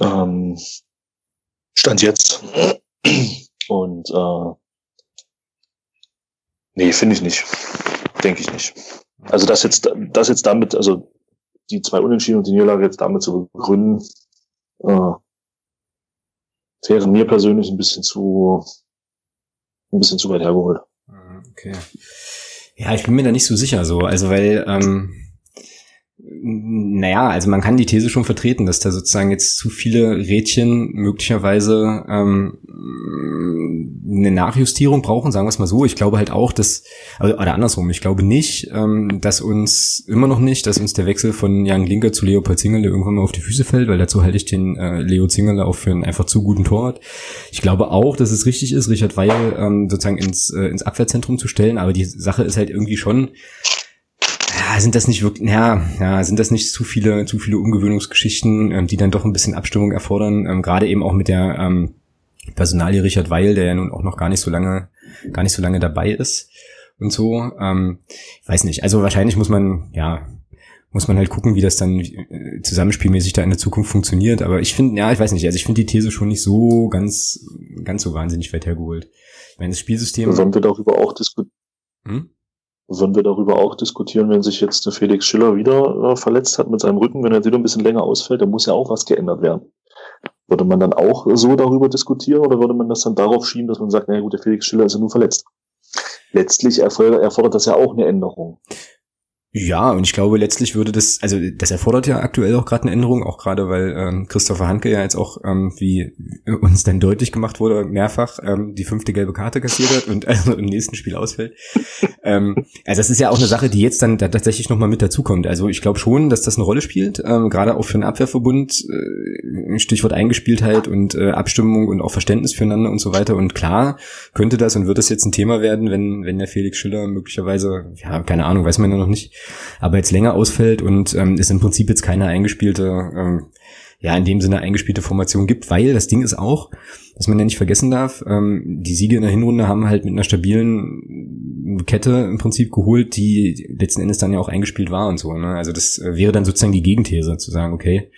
Ähm, Stand jetzt. Und äh, nee, finde ich nicht. Denke ich nicht. Also das jetzt, das jetzt damit, also die zwei Unentschieden und die Niederlage jetzt damit zu begründen, äh, wäre mir persönlich ein bisschen zu ein bisschen zu weit hergeholt. Ah, okay. Ja, ich bin mir da nicht so sicher so. Also weil ähm, naja, also man kann die These schon vertreten, dass da sozusagen jetzt zu viele Rädchen möglicherweise ähm, eine Nachjustierung brauchen, sagen wir es mal so. Ich glaube halt auch, dass, also, oder andersrum, ich glaube nicht, ähm, dass uns immer noch nicht, dass uns der Wechsel von Jan Linker zu Leopold Zingerle irgendwann mal auf die Füße fällt, weil dazu halte ich den äh, Leo Zingerle auch für einen einfach zu guten Torwart. Ich glaube auch, dass es richtig ist, Richard Weil ähm, sozusagen ins, äh, ins Abwehrzentrum zu stellen, aber die Sache ist halt irgendwie schon, ja, sind das nicht wirklich, ja, ja, sind das nicht zu viele, zu viele Umgewöhnungsgeschichten, ähm, die dann doch ein bisschen Abstimmung erfordern, ähm, gerade eben auch mit der ähm, Personalie Richard Weil, der ja nun auch noch gar nicht so lange, gar nicht so lange dabei ist und so. Ähm, weiß nicht. Also wahrscheinlich muss man, ja, muss man halt gucken, wie das dann äh, zusammenspielmäßig da in der Zukunft funktioniert. Aber ich finde, ja, ich weiß nicht, also ich finde die These schon nicht so ganz, ganz so wahnsinnig weit hergeholt. Ich meine, das Spielsystem. Sollen wir darüber auch diskutieren? Hm? Sollen wir darüber auch diskutieren, wenn sich jetzt der Felix Schiller wieder äh, verletzt hat mit seinem Rücken, wenn er wieder ein bisschen länger ausfällt, dann muss ja auch was geändert werden. Würde man dann auch so darüber diskutieren oder würde man das dann darauf schieben, dass man sagt, na gut, der Felix Schiller ist ja nur verletzt? Letztlich erfordert das ja auch eine Änderung. Ja, und ich glaube, letztlich würde das, also das erfordert ja aktuell auch gerade eine Änderung, auch gerade weil ähm, Christopher Hanke ja jetzt auch, ähm, wie uns dann deutlich gemacht wurde, mehrfach ähm, die fünfte gelbe Karte kassiert hat und also im nächsten Spiel ausfällt. ähm, also das ist ja auch eine Sache, die jetzt dann da tatsächlich nochmal mit dazukommt. Also ich glaube schon, dass das eine Rolle spielt, ähm, gerade auch für einen Abwehrverbund, äh, Stichwort Eingespieltheit und äh, Abstimmung und auch Verständnis füreinander und so weiter. Und klar könnte das und wird das jetzt ein Thema werden, wenn, wenn der Felix Schiller möglicherweise, ja, keine Ahnung, weiß man ja noch nicht, aber jetzt länger ausfällt und ähm, es im Prinzip jetzt keine eingespielte, ähm, ja, in dem Sinne eingespielte Formation gibt, weil das Ding ist auch, was man ja nicht vergessen darf, ähm, die Siege in der Hinrunde haben halt mit einer stabilen Kette im Prinzip geholt, die letzten Endes dann ja auch eingespielt war und so. Ne? Also das äh, wäre dann sozusagen die Gegenthese, zu sagen, okay,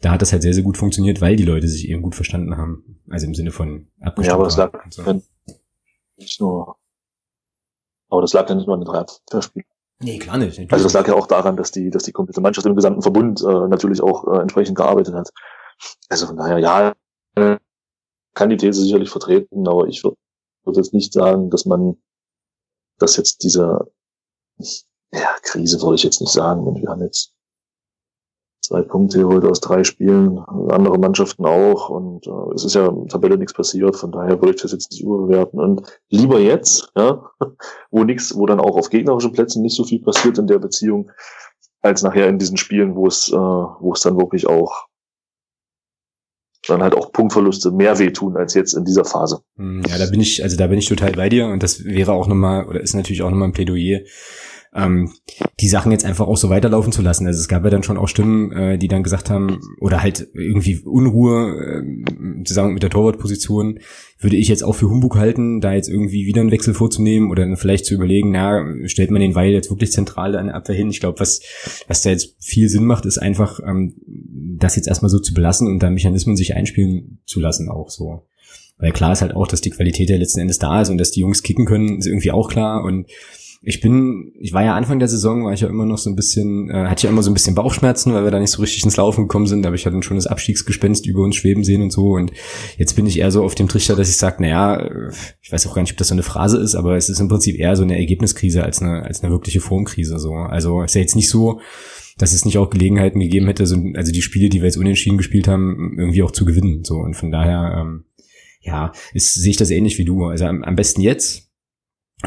da hat das halt sehr, sehr gut funktioniert, weil die Leute sich eben gut verstanden haben. Also im Sinne von abgestimmt. Ja, aber das lag so. nicht nur, aber das lag ja nicht nur an den drei Abwehrspielen. Nee, klar nicht. Natürlich. Also das lag ja auch daran, dass die, dass die komplette Mannschaft im gesamten Verbund äh, natürlich auch äh, entsprechend gearbeitet hat. Also von daher, ja, äh, kann die These sicherlich vertreten, aber ich würde würd jetzt nicht sagen, dass man, dass jetzt diese, ja, Krise würde ich jetzt nicht sagen, wenn wir haben jetzt zwei Punkte geholt aus drei Spielen, andere Mannschaften auch. Und äh, es ist ja in Tabelle nichts passiert, von daher würde ich das jetzt nicht überbewerten. Und lieber jetzt, ja, wo nichts, wo dann auch auf gegnerischen Plätzen nicht so viel passiert in der Beziehung, als nachher in diesen Spielen, wo es, äh, wo es dann wirklich auch dann halt auch Punktverluste mehr wehtun als jetzt in dieser Phase. Hm, ja, da bin ich, also da bin ich total bei dir und das wäre auch nochmal, oder ist natürlich auch nochmal ein Plädoyer ähm, die Sachen jetzt einfach auch so weiterlaufen zu lassen. Also es gab ja dann schon auch Stimmen, äh, die dann gesagt haben, oder halt irgendwie Unruhe äh, zusammen mit der Torwartposition, würde ich jetzt auch für Humbug halten, da jetzt irgendwie wieder einen Wechsel vorzunehmen oder dann vielleicht zu überlegen, na, stellt man den Weil jetzt wirklich zentral an der Abwehr hin? Ich glaube, was, was da jetzt viel Sinn macht, ist einfach, ähm, das jetzt erstmal so zu belassen und da Mechanismen sich einspielen zu lassen auch so. Weil klar ist halt auch, dass die Qualität ja letzten Endes da ist und dass die Jungs kicken können, ist irgendwie auch klar und ich bin, ich war ja Anfang der Saison, war ich ja immer noch so ein bisschen, äh, hatte ja immer so ein bisschen Bauchschmerzen, weil wir da nicht so richtig ins Laufen gekommen sind, aber ich hatte schon das Abstiegsgespenst über uns schweben sehen und so und jetzt bin ich eher so auf dem Trichter, dass ich sage, naja, ich weiß auch gar nicht, ob das so eine Phrase ist, aber es ist im Prinzip eher so eine Ergebniskrise als eine, als eine wirkliche Formkrise, so. Also, ist ja jetzt nicht so, dass es nicht auch Gelegenheiten gegeben hätte, so, also die Spiele, die wir jetzt unentschieden gespielt haben, irgendwie auch zu gewinnen, so. Und von daher, ähm, ja, ist, sehe ich das ähnlich wie du. Also am, am besten jetzt,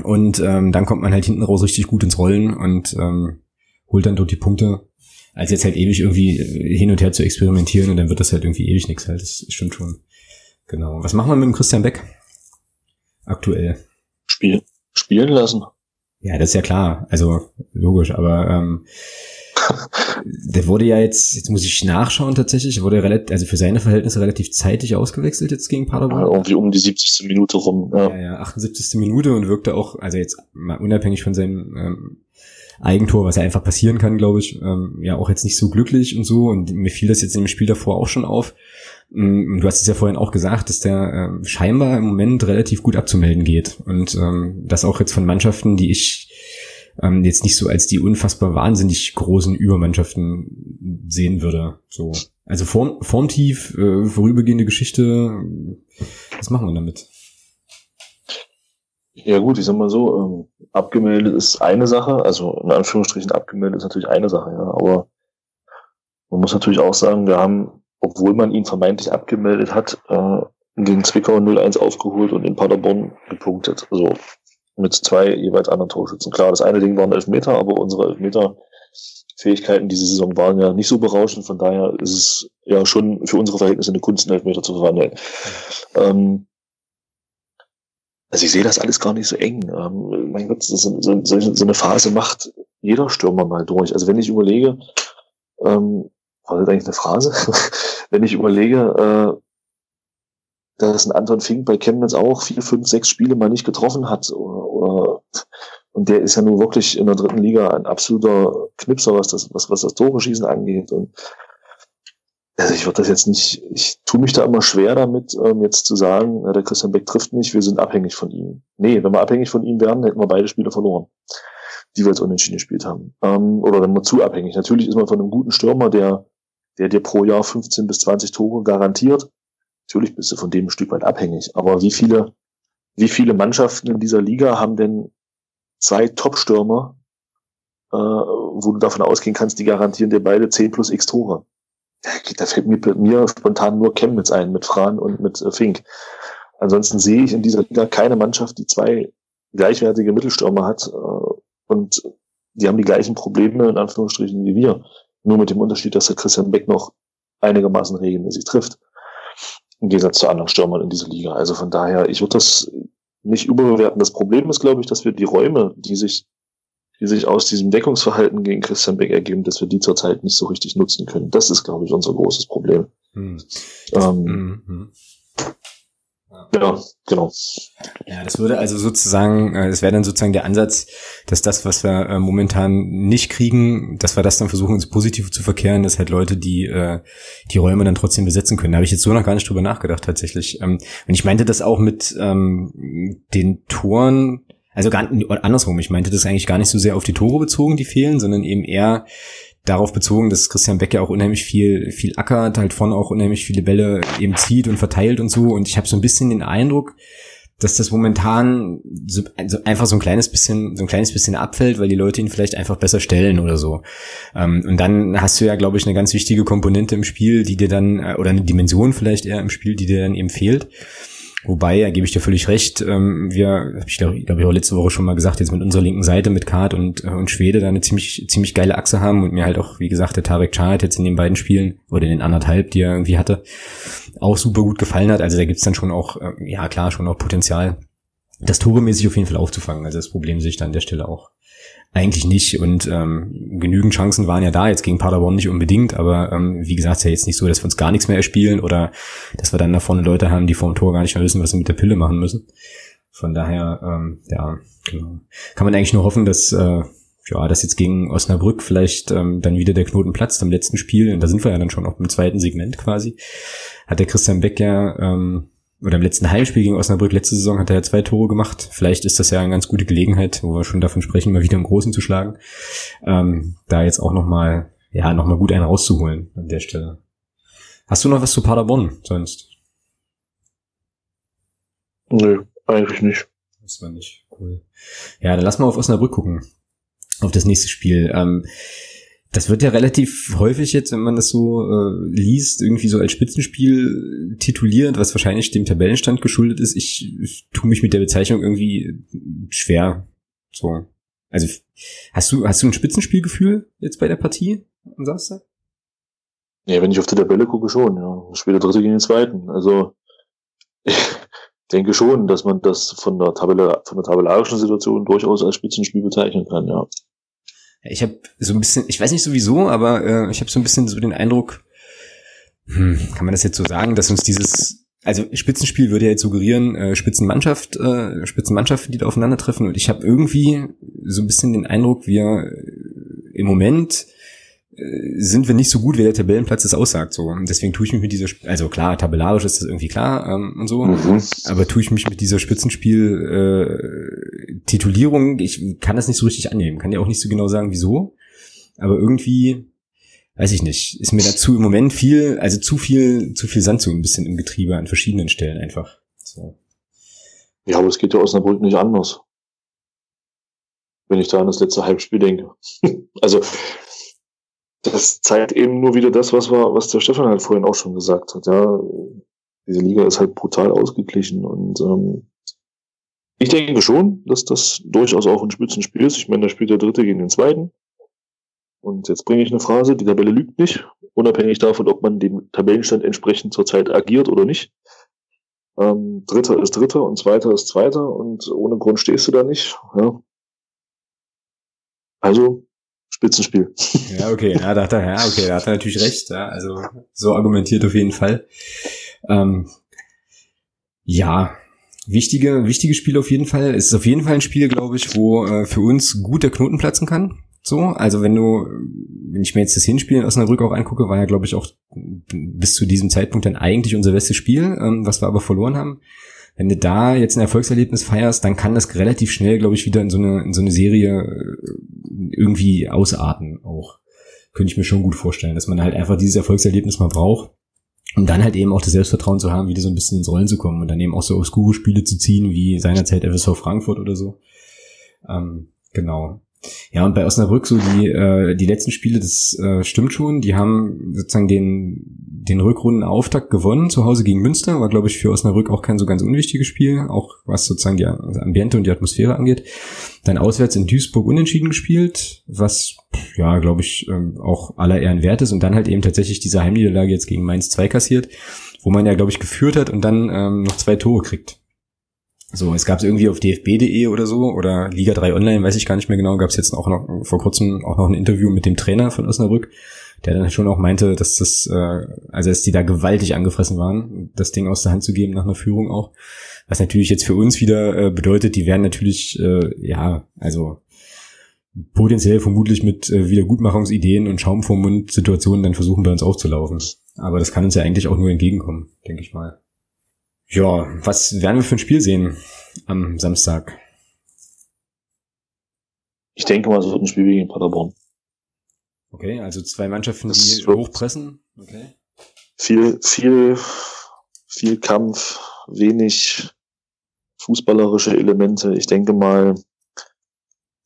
und ähm, dann kommt man halt hinten raus richtig gut ins Rollen und ähm, holt dann dort die Punkte, als jetzt halt ewig irgendwie äh, hin und her zu experimentieren und dann wird das halt irgendwie ewig nichts halt. Das stimmt schon. Genau. Was machen wir mit dem Christian Beck? Aktuell. Spiel, spielen lassen. Ja, das ist ja klar. Also logisch, aber ähm, der wurde ja jetzt, jetzt muss ich nachschauen tatsächlich, wurde relativ, also für seine Verhältnisse relativ zeitig ausgewechselt jetzt gegen Paderborn. Ja, irgendwie um die 70. Minute rum. Ja. ja, ja, 78. Minute und wirkte auch, also jetzt mal unabhängig von seinem ähm, Eigentor, was ja einfach passieren kann, glaube ich, ähm, ja auch jetzt nicht so glücklich und so. Und mir fiel das jetzt in dem Spiel davor auch schon auf. Mm, du hast es ja vorhin auch gesagt, dass der äh, scheinbar im Moment relativ gut abzumelden geht. Und ähm, das auch jetzt von Mannschaften, die ich ähm, jetzt nicht so als die unfassbar wahnsinnig großen Übermannschaften sehen würde. So. Also Form, formtief, äh, vorübergehende Geschichte, was machen wir damit? Ja gut, ich sag mal so, ähm, abgemeldet ist eine Sache, also in Anführungsstrichen abgemeldet ist natürlich eine Sache, ja, aber man muss natürlich auch sagen, wir haben, obwohl man ihn vermeintlich abgemeldet hat, äh, gegen Zwickau 0-1 aufgeholt und in Paderborn gepunktet. Also mit zwei jeweils anderen Torschützen. Klar, das eine Ding waren Elfmeter, aber unsere Elfmeter-Fähigkeiten diese Saison waren ja nicht so berauschend. Von daher ist es ja schon für unsere Verhältnisse eine Kunst, einen Elfmeter zu verwandeln. Ähm, also ich sehe das alles gar nicht so eng. Ähm, mein Gott, so, so, so, eine Phase macht jeder Stürmer mal durch. Also wenn ich überlege, ähm, war das eigentlich eine Phrase? wenn ich überlege, äh, dass ein Anton Fink bei Chemnitz auch vier, fünf, sechs Spiele mal nicht getroffen hat. Und der ist ja nun wirklich in der dritten Liga ein absoluter Knipser, was das, was, was das Tore schießen angeht. Und also ich würde das jetzt nicht, ich tue mich da immer schwer damit, ähm, jetzt zu sagen, ja, der Christian Beck trifft nicht, wir sind abhängig von ihm. Nee, wenn wir abhängig von ihm wären, hätten wir beide Spiele verloren, die wir jetzt unentschieden gespielt haben. Ähm, oder wenn wir zu abhängig. Natürlich ist man von einem guten Stürmer, der, der dir pro Jahr 15 bis 20 Tore garantiert, Natürlich bist du von dem ein Stück weit abhängig. Aber wie viele, wie viele Mannschaften in dieser Liga haben denn zwei Top-Stürmer, äh, wo du davon ausgehen kannst, die garantieren dir beide 10 plus X Tore? Da fällt mir, mir spontan nur Chemnitz ein, mit Fran und mit äh, Fink. Ansonsten sehe ich in dieser Liga keine Mannschaft, die zwei gleichwertige Mittelstürmer hat äh, und die haben die gleichen Probleme in Anführungsstrichen wie wir. Nur mit dem Unterschied, dass der Christian Beck noch einigermaßen regelmäßig trifft. Im Gegensatz zu anderen Stürmern in dieser Liga. Also von daher, ich würde das nicht überbewerten. Das Problem ist, glaube ich, dass wir die Räume, die sich, die sich aus diesem Deckungsverhalten gegen Christian Beck ergeben, dass wir die zurzeit nicht so richtig nutzen können. Das ist, glaube ich, unser großes Problem. Hm. Ähm, mhm. Ja, genau. Ja, das würde also sozusagen, äh, das wäre dann sozusagen der Ansatz, dass das, was wir äh, momentan nicht kriegen, dass wir das dann versuchen, ins Positive zu verkehren, dass halt Leute, die äh, die Räume dann trotzdem besetzen können. Da habe ich jetzt so noch gar nicht drüber nachgedacht tatsächlich. Ähm, und ich meinte das auch mit ähm, den Toren, also gar, andersrum, ich meinte das eigentlich gar nicht so sehr auf die Tore bezogen, die fehlen, sondern eben eher darauf bezogen, dass Christian Beck ja auch unheimlich viel, viel ackert, halt vorne auch unheimlich viele Bälle eben zieht und verteilt und so. Und ich habe so ein bisschen den Eindruck, dass das momentan so, also einfach so ein kleines bisschen, so ein kleines bisschen abfällt, weil die Leute ihn vielleicht einfach besser stellen oder so. Ähm, und dann hast du ja, glaube ich, eine ganz wichtige Komponente im Spiel, die dir dann, äh, oder eine Dimension vielleicht eher im Spiel, die dir dann eben fehlt. Wobei, da gebe ich dir völlig recht, ähm, wir, hab ich glaube, glaub, ich auch letzte Woche schon mal gesagt, jetzt mit unserer linken Seite mit Kart und, äh, und Schwede da eine ziemlich, ziemlich geile Achse haben und mir halt auch, wie gesagt, der Tarek Chart jetzt in den beiden Spielen oder in den anderthalb, die er irgendwie hatte, auch super gut gefallen hat. Also da gibt's dann schon auch, äh, ja klar, schon auch Potenzial, das Tore-mäßig auf jeden Fall aufzufangen. Also das Problem sehe ich da an der Stelle auch. Eigentlich nicht. Und ähm, genügend Chancen waren ja da, jetzt gegen Paderborn nicht unbedingt, aber ähm, wie gesagt, ist ja jetzt nicht so, dass wir uns gar nichts mehr erspielen oder dass wir dann da vorne Leute haben, die vor dem Tor gar nicht mehr wissen, was sie mit der Pille machen müssen. Von daher, ähm, ja, genau. Kann man eigentlich nur hoffen, dass äh, ja, dass jetzt gegen Osnabrück vielleicht ähm, dann wieder der Knoten platzt am letzten Spiel. Und da sind wir ja dann schon auch im zweiten Segment quasi. Hat der Christian Beck ja ähm, oder im letzten Heimspiel gegen Osnabrück letzte Saison hat er ja zwei Tore gemacht. Vielleicht ist das ja eine ganz gute Gelegenheit, wo wir schon davon sprechen, mal wieder im Großen zu schlagen. Ähm, da jetzt auch nochmal, ja, nochmal gut einen rauszuholen an der Stelle. Hast du noch was zu Paderborn sonst? Nö, eigentlich nicht. Das war nicht cool. Ja, dann lass mal auf Osnabrück gucken. Auf das nächste Spiel. Ähm, das wird ja relativ häufig jetzt, wenn man das so äh, liest, irgendwie so als Spitzenspiel tituliert, was wahrscheinlich dem Tabellenstand geschuldet ist. Ich, ich tue mich mit der Bezeichnung irgendwie schwer. So. Also hast du hast du ein Spitzenspielgefühl jetzt bei der Partie am Samstag? Ja, wenn ich auf die Tabelle gucke schon, ja. Spiel der dritte gegen den zweiten. Also ich denke schon, dass man das von der Tabelle, von der tabellarischen Situation durchaus als Spitzenspiel bezeichnen kann, ja. Ich habe so ein bisschen, ich weiß nicht sowieso, aber äh, ich habe so ein bisschen so den Eindruck, hm, kann man das jetzt so sagen, dass uns dieses, also Spitzenspiel würde ja jetzt suggerieren, äh, Spitzenmannschaft, äh, Spitzenmannschaften, die da aufeinandertreffen. Und ich habe irgendwie so ein bisschen den Eindruck, wir äh, im Moment sind wir nicht so gut, wie der Tabellenplatz es aussagt. So. Und deswegen tue ich mich mit dieser, also klar, tabellarisch ist das irgendwie klar ähm, und so, mhm. aber tue ich mich mit dieser Spitzenspiel-Titulierung, äh, ich kann das nicht so richtig annehmen, kann ja auch nicht so genau sagen, wieso, aber irgendwie, weiß ich nicht, ist mir dazu im Moment viel, also zu viel, zu viel Sand so ein bisschen im Getriebe an verschiedenen Stellen einfach. So. Ja, aber es geht ja Osnabrück nicht anders. Wenn ich da an das letzte Halbspiel denke. also das zeigt eben nur wieder das, was war, was der Stefan halt vorhin auch schon gesagt hat. Ja, diese Liga ist halt brutal ausgeglichen und ähm, ich denke schon, dass das durchaus auch ein Spitzenspiel ist. Ich meine, da spielt der Dritte gegen den Zweiten. Und jetzt bringe ich eine Phrase, die Tabelle lügt nicht, unabhängig davon, ob man dem Tabellenstand entsprechend zurzeit agiert oder nicht. Ähm, Dritter ist Dritter und Zweiter ist Zweiter und ohne Grund stehst du da nicht. Ja. Also Spitzenspiel. Ja, okay, ja, da hat er, ja, okay, da hat er natürlich recht. Ja, also so argumentiert auf jeden Fall. Ähm, ja, wichtige, wichtige Spiel auf jeden Fall. Es ist auf jeden Fall ein Spiel, glaube ich, wo äh, für uns gut der Knoten platzen kann. So, also wenn du, wenn ich mir jetzt das Hinspiel in Osnabrück auch angucke, war ja, glaube ich, auch bis zu diesem Zeitpunkt dann eigentlich unser bestes Spiel, ähm, was wir aber verloren haben wenn du da jetzt ein Erfolgserlebnis feierst, dann kann das relativ schnell, glaube ich, wieder in so eine, in so eine Serie äh, irgendwie ausarten auch. Könnte ich mir schon gut vorstellen, dass man halt einfach dieses Erfolgserlebnis mal braucht. um dann halt eben auch das Selbstvertrauen zu haben, wieder so ein bisschen ins Rollen zu kommen und dann eben auch so obskure Spiele zu ziehen, wie seinerzeit FSV Frankfurt oder so. Ähm, genau. Ja, und bei Osnabrück so die, äh, die letzten Spiele, das äh, stimmt schon, die haben sozusagen den, den Rückrundenauftakt gewonnen, zu Hause gegen Münster, war glaube ich für Osnabrück auch kein so ganz unwichtiges Spiel, auch was sozusagen die Ambiente und die Atmosphäre angeht. Dann auswärts in Duisburg unentschieden gespielt, was ja, glaube ich, ähm, auch aller Ehren wert ist und dann halt eben tatsächlich diese Heimniederlage jetzt gegen Mainz 2 kassiert, wo man ja, glaube ich, geführt hat und dann ähm, noch zwei Tore kriegt. So, es gab es irgendwie auf dfb.de oder so oder Liga 3 Online, weiß ich gar nicht mehr genau, gab es jetzt auch noch vor kurzem auch noch ein Interview mit dem Trainer von Osnabrück, der dann schon auch meinte, dass das, äh, also dass die da gewaltig angefressen waren, das Ding aus der Hand zu geben nach einer Führung auch. Was natürlich jetzt für uns wieder äh, bedeutet, die werden natürlich, äh, ja, also potenziell vermutlich mit äh, Wiedergutmachungsideen und Schaum vom Mund Situationen dann versuchen bei uns aufzulaufen. Aber das kann uns ja eigentlich auch nur entgegenkommen, denke ich mal. Ja, was werden wir für ein Spiel sehen am Samstag? Ich denke mal, es wird ein Spiel gegen Paderborn. Okay, also zwei Mannschaften, die hochpressen. Okay. Viel, viel, viel Kampf, wenig fußballerische Elemente. Ich denke mal,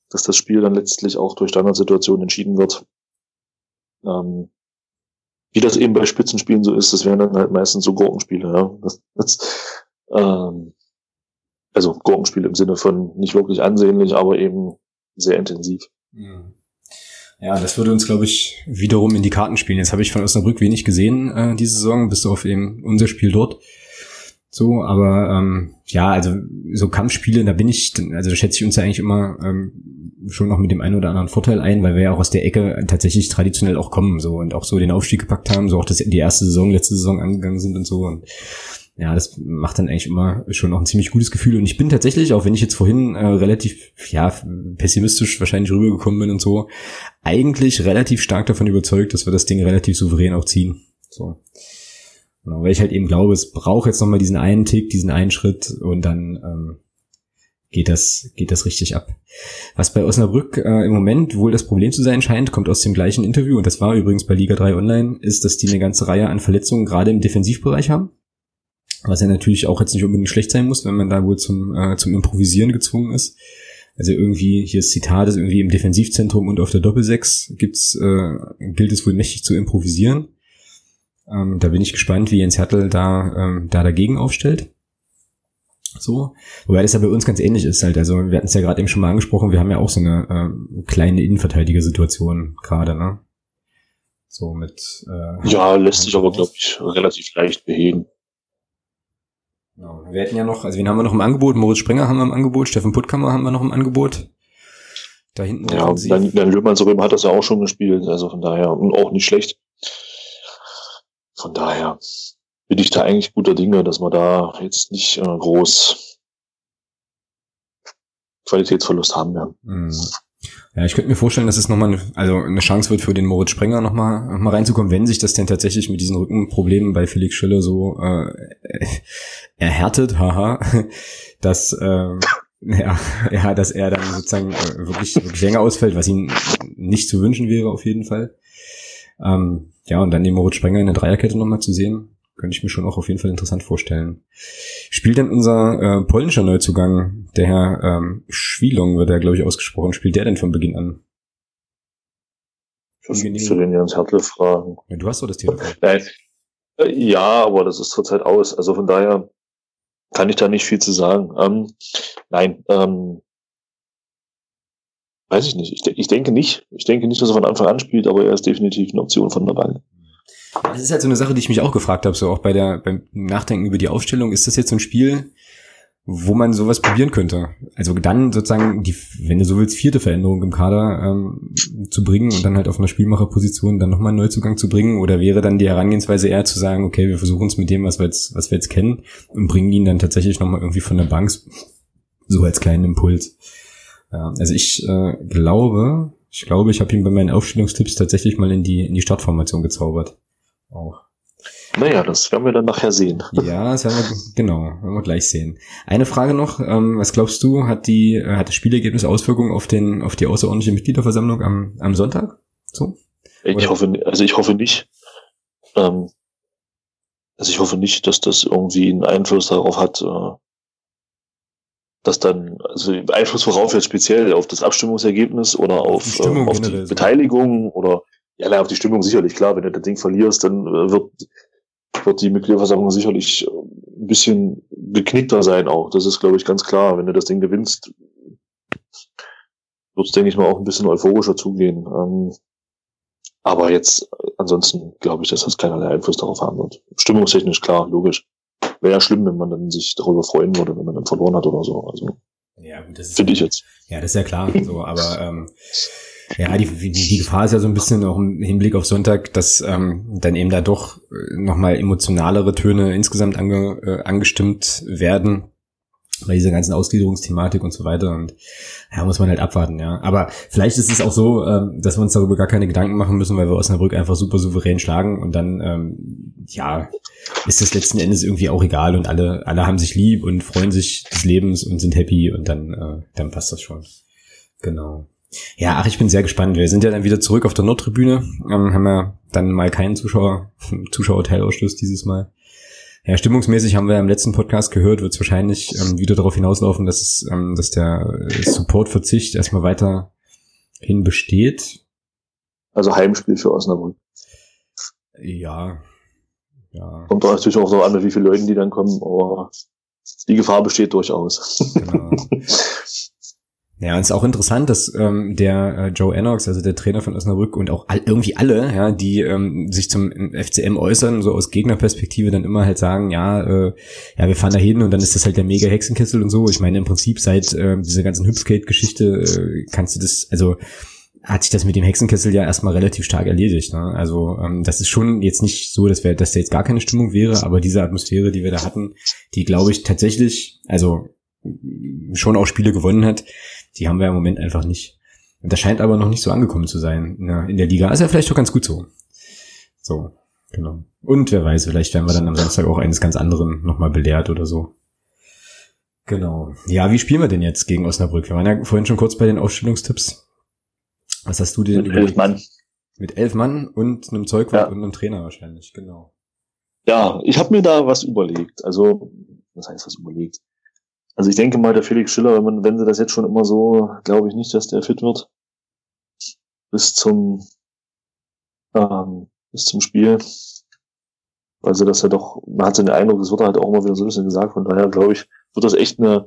dass das Spiel dann letztlich auch durch Standardsituationen entschieden wird. Ähm, wie das eben bei Spitzenspielen so ist, das wären dann halt meistens so Gurkenspiele, ja. Das, das, ähm, also Gurkenspiele im Sinne von nicht wirklich ansehnlich, aber eben sehr intensiv. Mhm. Ja, das würde uns, glaube ich, wiederum in die Karten spielen. Jetzt habe ich von Osnabrück wenig gesehen äh, diese Saison, bis auf eben unser Spiel dort. So, aber ähm, ja, also so Kampfspiele, da bin ich, also da schätze ich uns ja eigentlich immer ähm, schon noch mit dem einen oder anderen Vorteil ein, weil wir ja auch aus der Ecke tatsächlich traditionell auch kommen so und auch so den Aufstieg gepackt haben, so auch das die erste Saison, letzte Saison angegangen sind und so und ja, das macht dann eigentlich immer schon noch ein ziemlich gutes Gefühl. Und ich bin tatsächlich, auch wenn ich jetzt vorhin äh, relativ ja pessimistisch wahrscheinlich rübergekommen bin und so, eigentlich relativ stark davon überzeugt, dass wir das Ding relativ souverän auch ziehen. So. Genau, weil ich halt eben glaube, es braucht jetzt nochmal diesen einen Tick, diesen einen Schritt und dann ähm, geht das, geht das richtig ab. Was bei Osnabrück äh, im Moment wohl das Problem zu sein scheint, kommt aus dem gleichen Interview, und das war übrigens bei Liga 3 Online, ist, dass die eine ganze Reihe an Verletzungen gerade im Defensivbereich haben. Was ja natürlich auch jetzt nicht unbedingt schlecht sein muss, wenn man da wohl zum, äh, zum Improvisieren gezwungen ist. Also irgendwie, hier ist Zitat, ist irgendwie im Defensivzentrum und auf der Doppelsechs gibt's, äh, gilt es wohl mächtig zu improvisieren. Ähm, da bin ich gespannt, wie Jens Hertel da, ähm, da dagegen aufstellt. So. Wobei das ja bei uns ganz ähnlich ist halt. Also wir hatten es ja gerade eben schon mal angesprochen, wir haben ja auch so eine äh, kleine Innenverteidiger-Situation gerade, ne? So mit äh, Ja, lässt sich aber, glaube ich, relativ leicht beheben. Genau. Wir hätten ja noch, also wen haben wir noch im Angebot? Moritz Springer haben wir im Angebot, Steffen Puttkammer haben wir noch im Angebot. Da hinten. Ja, dann, dann Löhmann hat das ja auch schon gespielt, also von daher, und auch nicht schlecht. Von daher bin ich da eigentlich guter Dinge, dass wir da jetzt nicht äh, groß Qualitätsverlust haben werden. Mhm. Ja, ich könnte mir vorstellen, dass es nochmal eine, also eine Chance wird für den Moritz Sprenger nochmal noch mal reinzukommen, wenn sich das denn tatsächlich mit diesen Rückenproblemen bei Felix Schiller so äh, erhärtet, haha, dass äh, ja, ja, dass er dann sozusagen äh, wirklich, wirklich länger ausfällt, was ihm nicht zu wünschen wäre auf jeden Fall. Ähm, ja, und dann den Moritz Sprenger in der Dreierkette nochmal zu sehen, könnte ich mir schon auch auf jeden Fall interessant vorstellen. Spielt denn unser äh, polnischer Neuzugang, der Herr ähm, Schwielong wird er, glaube ich, ausgesprochen, spielt der denn von Beginn an? Ich muss den Jens Hertel fragen. Ja, du hast doch das Telefon. Nein. Äh, ja, aber das ist zurzeit aus. Also von daher kann ich da nicht viel zu sagen. Ähm, nein, ähm, weiß ich nicht. Ich, ich denke nicht. Ich denke nicht, dass er von Anfang an spielt, aber er ist definitiv eine Option von der Bank. Das ist halt so eine Sache, die ich mich auch gefragt habe, so auch bei der, beim Nachdenken über die Aufstellung. Ist das jetzt so ein Spiel, wo man sowas probieren könnte? Also dann sozusagen, die, wenn du so willst, vierte Veränderung im Kader ähm, zu bringen und dann halt auf einer Spielmacherposition dann nochmal einen Neuzugang zu bringen? Oder wäre dann die Herangehensweise eher zu sagen, okay, wir versuchen es mit dem, was wir jetzt, was wir jetzt kennen und bringen ihn dann tatsächlich nochmal irgendwie von der Bank so als kleinen Impuls? Ja, also ich äh, glaube, ich glaube, ich habe ihn bei meinen Aufstellungstipps tatsächlich mal in die, in die Startformation gezaubert auch. Naja, das werden wir dann nachher sehen. Ja, das werden wir, genau, werden wir gleich sehen. Eine Frage noch, ähm, was glaubst du, hat die, äh, hat das Spielergebnis Auswirkungen auf den, auf die außerordentliche Mitgliederversammlung am, am Sonntag? So? Ich hoffe, also ich hoffe nicht. Ähm, also ich hoffe nicht, dass das irgendwie einen Einfluss darauf hat, äh, dass dann, also Einfluss worauf jetzt speziell auf das Abstimmungsergebnis oder auf, die, äh, auf die Beteiligung oder ja, auf die Stimmung sicherlich, klar, wenn du das Ding verlierst, dann äh, wird, wird die Mitgliederversammlung sicherlich äh, ein bisschen geknickter sein auch. Das ist, glaube ich, ganz klar. Wenn du das Ding gewinnst, wird es, denke ich mal, auch ein bisschen euphorischer zugehen. Ähm, aber jetzt, ansonsten glaube ich, dass das keinerlei Einfluss darauf haben wird. Stimmungstechnisch klar, logisch. Wäre ja schlimm, wenn man dann sich darüber freuen würde, wenn man dann verloren hat oder so. Also, ja, gut, das ist. Finde ich jetzt. Ja, das ist ja klar. So, aber ähm, ja, die, die, die Gefahr ist ja so ein bisschen auch im Hinblick auf Sonntag, dass ähm, dann eben da doch äh, nochmal emotionalere Töne insgesamt ange, äh, angestimmt werden bei dieser ganzen Ausgliederungsthematik und so weiter. Und ja, muss man halt abwarten, ja. Aber vielleicht ist es auch so, ähm, dass wir uns darüber gar keine Gedanken machen müssen, weil wir Osnabrück einfach super souverän schlagen und dann, ähm, ja, ist das letzten Endes irgendwie auch egal und alle, alle haben sich lieb und freuen sich des Lebens und sind happy und dann, äh, dann passt das schon. Genau. Ja, ach, ich bin sehr gespannt. Wir sind ja dann wieder zurück auf der Nordtribüne, ähm, haben ja dann mal keinen Zuschauer, Zuschauerteilausschluss dieses Mal. Ja, stimmungsmäßig haben wir im letzten Podcast gehört, wird es wahrscheinlich ähm, wieder darauf hinauslaufen, dass es, ähm, dass der Supportverzicht erstmal weiterhin besteht. Also Heimspiel für Osnabrück. Ja. ja. Kommt doch natürlich auch so an, wie viele Leute die dann kommen, aber die Gefahr besteht durchaus. Genau. Ja, und es ist auch interessant, dass ähm, der äh, Joe Ennox, also der Trainer von Osnabrück und auch all, irgendwie alle, ja, die ähm, sich zum FCM äußern, so aus Gegnerperspektive dann immer halt sagen, ja, äh, ja, wir fahren da hin und dann ist das halt der mega Hexenkessel und so. Ich meine, im Prinzip seit äh, dieser ganzen Hüpfskate-Geschichte äh, kannst du das, also hat sich das mit dem Hexenkessel ja erstmal relativ stark erledigt. Ne? Also ähm, das ist schon jetzt nicht so, dass wir, dass da jetzt gar keine Stimmung wäre, aber diese Atmosphäre, die wir da hatten, die glaube ich tatsächlich, also schon auch Spiele gewonnen hat, die haben wir im Moment einfach nicht. Und das scheint aber noch nicht so angekommen zu sein in der Liga. Ist ja vielleicht doch ganz gut so. So, genau. Und wer weiß, vielleicht werden wir dann am Samstag auch eines ganz anderen nochmal belehrt oder so. Genau. Ja, wie spielen wir denn jetzt gegen Osnabrück? Wir waren ja vorhin schon kurz bei den Aufstellungstipps. Was hast du dir denn Mit elf Mann. Mit elf Mann und einem Zeugwart ja. und einem Trainer wahrscheinlich, genau. Ja, ich habe mir da was überlegt. Also, was heißt was überlegt? Also ich denke mal, der Felix Schiller, wenn, man, wenn sie das jetzt schon immer so, glaube ich nicht, dass der fit wird. Bis zum, ähm, bis zum Spiel. Also, dass er doch, man hat so den Eindruck, es wird halt auch immer wieder so ein bisschen gesagt, von daher glaube ich, wird das echt eine,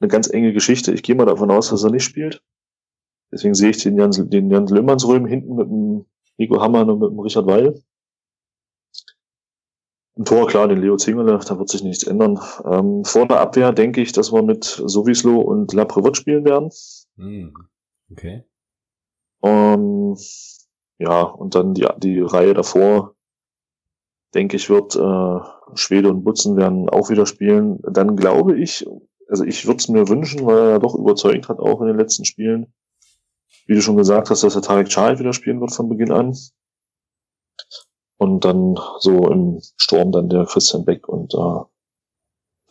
eine ganz enge Geschichte. Ich gehe mal davon aus, dass er nicht spielt. Deswegen sehe ich den Jans, den Jans Löhmannsröhm hinten mit dem Nico Hammann und mit dem Richard Weil. Im Tor, klar, den Leo Zingele, da wird sich nichts ändern. Ähm, vor der Abwehr denke ich, dass wir mit Sowislo und Laprevot spielen werden. Hm. Okay. Ähm, ja, und dann die, die Reihe davor, denke ich, wird äh, Schwede und Butzen werden auch wieder spielen. Dann glaube ich, also ich würde es mir wünschen, weil er ja doch überzeugt hat, auch in den letzten Spielen, wie du schon gesagt hast, dass der Tarek Child wieder spielen wird von Beginn an. Und dann so im Sturm dann der Christian Beck und äh,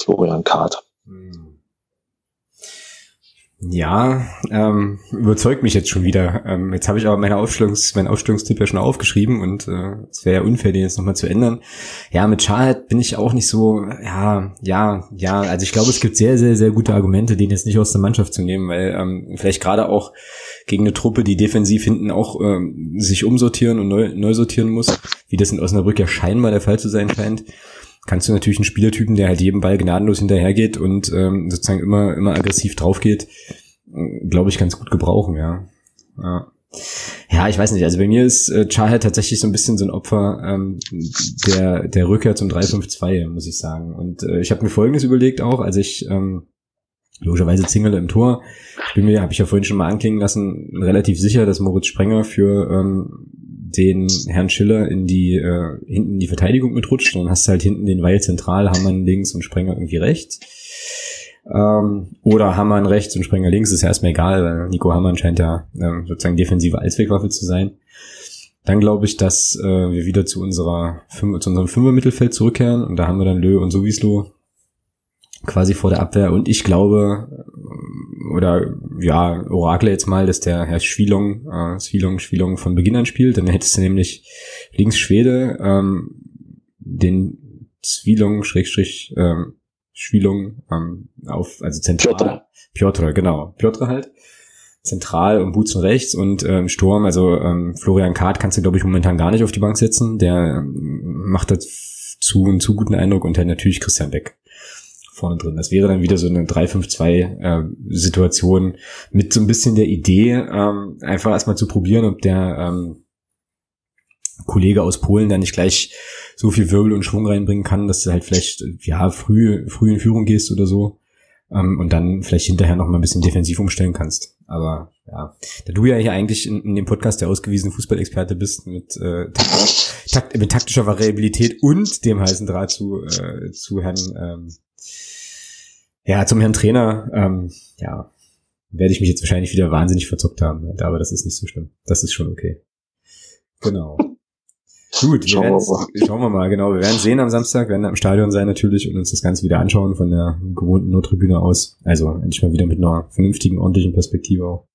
Florian Kahrt. Hm. Ja, ähm, überzeugt mich jetzt schon wieder. Ähm, jetzt habe ich aber meine Aufstellungs-, meinen Aufstellungstipp ja schon aufgeschrieben und äh, es wäre ja unfair, den jetzt nochmal zu ändern. Ja, mit Charlotte bin ich auch nicht so, ja, ja, ja, also ich glaube, es gibt sehr, sehr, sehr gute Argumente, den jetzt nicht aus der Mannschaft zu nehmen, weil ähm, vielleicht gerade auch gegen eine Truppe, die defensiv hinten auch ähm, sich umsortieren und neu, neu sortieren muss, wie das in Osnabrück ja scheinbar der Fall zu sein scheint, kannst du natürlich einen Spielertypen, der halt jedem Ball gnadenlos hinterhergeht und ähm, sozusagen immer, immer aggressiv draufgeht, äh, glaube ich, ganz gut gebrauchen, ja. ja. Ja, ich weiß nicht. Also bei mir ist äh, Charhead tatsächlich so ein bisschen so ein Opfer ähm, der, der Rückkehr zum 3-5-2, muss ich sagen. Und äh, ich habe mir Folgendes überlegt auch, als ich ähm, logischerweise Zingerle im Tor. Ich bin mir, habe ich ja vorhin schon mal anklingen lassen, relativ sicher, dass Moritz Sprenger für ähm, den Herrn Schiller in die äh, hinten in die Verteidigung mitrutscht. Dann hast du halt hinten den Weil zentral, Hammann links und Sprenger irgendwie rechts. Ähm, oder Hammann rechts und Sprenger links, ist ja erstmal egal, weil Nico Hammann scheint ja äh, sozusagen defensive Allzweckwaffe zu sein. Dann glaube ich, dass äh, wir wieder zu unserer zu unserem Fünfer-Mittelfeld zurückkehren und da haben wir dann Lö und Sowieslo quasi vor der Abwehr und ich glaube oder ja, Orakel jetzt mal, dass der Herr Schwilong, äh, Schwilong, Schwilong von Beginn an spielt, dann hättest du nämlich links Schwede, ähm, den Zwilong, Schrägstrich, ähm, Schwilung, ähm, auf, also zentral. Piotr. Piotr, genau. Piotr halt. Zentral und Butzen rechts und ähm, Sturm, also ähm, Florian Kart kannst du, glaube ich, momentan gar nicht auf die Bank setzen. Der ähm, macht dazu einen zu guten Eindruck und dann natürlich Christian Beck vorne drin. Das wäre dann wieder so eine 3-5-2-Situation äh, mit so ein bisschen der Idee, ähm, einfach erstmal zu probieren, ob der ähm, Kollege aus Polen da nicht gleich so viel Wirbel und Schwung reinbringen kann, dass du halt vielleicht ja früh früh in Führung gehst oder so ähm, und dann vielleicht hinterher noch mal ein bisschen defensiv umstellen kannst. Aber ja, da du ja hier eigentlich in, in dem Podcast der ausgewiesene Fußballexperte bist mit, äh, takt, mit taktischer Variabilität und dem heißen Draht zu äh, zu Herrn ähm, ja, zum Herrn Trainer, ähm, ja, werde ich mich jetzt wahrscheinlich wieder wahnsinnig verzockt haben, aber das ist nicht so schlimm. Das ist schon okay. Genau. Gut, schauen wir, schauen wir mal, genau. Wir werden sehen am Samstag, werden am Stadion sein natürlich und uns das Ganze wieder anschauen von der gewohnten Nottribüne aus. Also endlich mal wieder mit einer vernünftigen, ordentlichen Perspektive auch.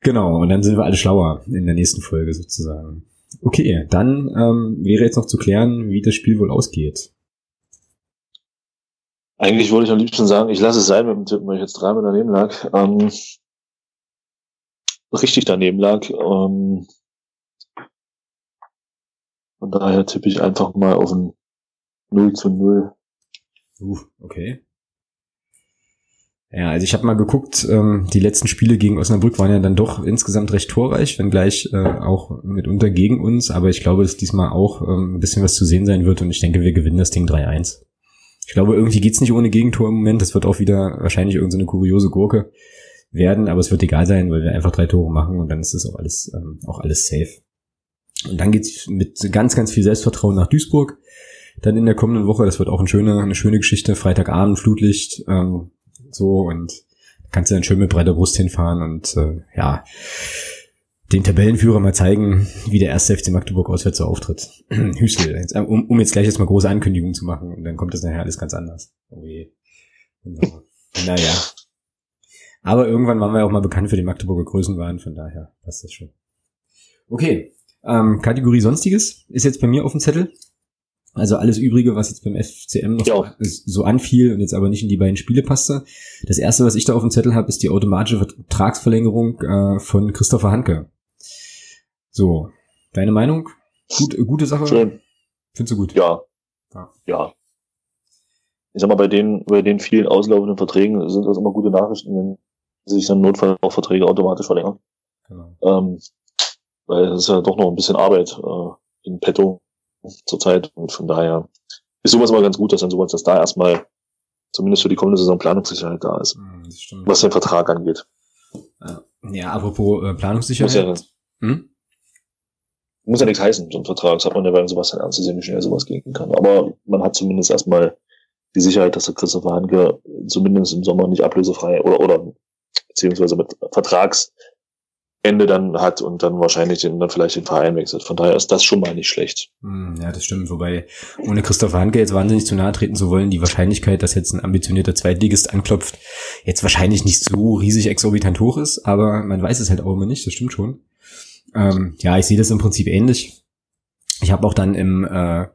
Genau, und dann sind wir alle schlauer in der nächsten Folge sozusagen. Okay, dann ähm, wäre jetzt noch zu klären, wie das Spiel wohl ausgeht. Eigentlich wollte ich am liebsten sagen, ich lasse es sein mit dem Tippen, weil ich jetzt dreimal daneben lag. Ähm, richtig daneben lag. Ähm, von daher tippe ich einfach mal auf ein 0 zu 0. Uh, okay. Ja, also ich habe mal geguckt, ähm, die letzten Spiele gegen Osnabrück waren ja dann doch insgesamt recht torreich, wenngleich äh, auch mitunter gegen uns, aber ich glaube, dass diesmal auch ähm, ein bisschen was zu sehen sein wird und ich denke, wir gewinnen das Ding 3-1. Ich glaube, irgendwie geht's nicht ohne Gegentor im Moment. Das wird auch wieder wahrscheinlich irgendeine kuriose Gurke werden, aber es wird egal sein, weil wir einfach drei Tore machen und dann ist es auch alles, ähm, auch alles safe. Und dann geht's mit ganz, ganz viel Selbstvertrauen nach Duisburg. Dann in der kommenden Woche, das wird auch eine schöne, eine schöne Geschichte. Freitagabend, Flutlicht, ähm, so und kannst du dann schön mit breiter Brust hinfahren und äh, ja, den Tabellenführer mal zeigen, wie der erste FC Magdeburg auswärts so auftritt. Hüstel, äh, um, um jetzt gleich jetzt mal große Ankündigungen zu machen und dann kommt das nachher alles ganz anders. Oh je. Genau. naja. Aber irgendwann waren wir auch mal bekannt für die Magdeburger Größenwahn, von daher passt das schon. Okay, ähm, Kategorie Sonstiges ist jetzt bei mir auf dem Zettel. Also alles Übrige, was jetzt beim FCM noch ja. so anfiel und jetzt aber nicht in die beiden Spiele passte. Das erste, was ich da auf dem Zettel habe, ist die automatische Vertragsverlängerung äh, von Christopher Hanke. So, deine Meinung? Gut, äh, gute Sache? Schön. Findest du gut? Ja. ja. Ja. Ich sag mal, bei den, bei den vielen auslaufenden Verträgen sind das immer gute Nachrichten, wenn sich dann Notfall auch Verträge automatisch verlängern. Genau. Ähm, weil es ist ja doch noch ein bisschen Arbeit äh, in petto zurzeit und von daher ist sowas immer ganz gut, dass dann sowas, dass da erstmal zumindest für die kommende Saison Planungssicherheit da ist, hm, was den Vertrag angeht. Ja, apropos äh, Planungssicherheit. Ja, hm? Muss ja nichts heißen, so ein Vertrag. Das hat man ja bei dann ernst zu sehen, wie schnell sowas gehen kann. Aber man hat zumindest erstmal die Sicherheit, dass der Christopher Hanke zumindest im Sommer nicht ablösefrei oder, oder beziehungsweise mit Vertragsende dann hat und dann wahrscheinlich den, dann vielleicht den Verein wechselt. Von daher ist das schon mal nicht schlecht. Hm, ja, das stimmt. Wobei, ohne Christopher Hanke jetzt wahnsinnig zu nahe treten zu wollen, die Wahrscheinlichkeit, dass jetzt ein ambitionierter Zweitligist anklopft, jetzt wahrscheinlich nicht so riesig exorbitant hoch ist, aber man weiß es halt auch immer nicht, das stimmt schon. Ähm, ja, ich sehe das im Prinzip ähnlich. Ich habe auch dann im äh,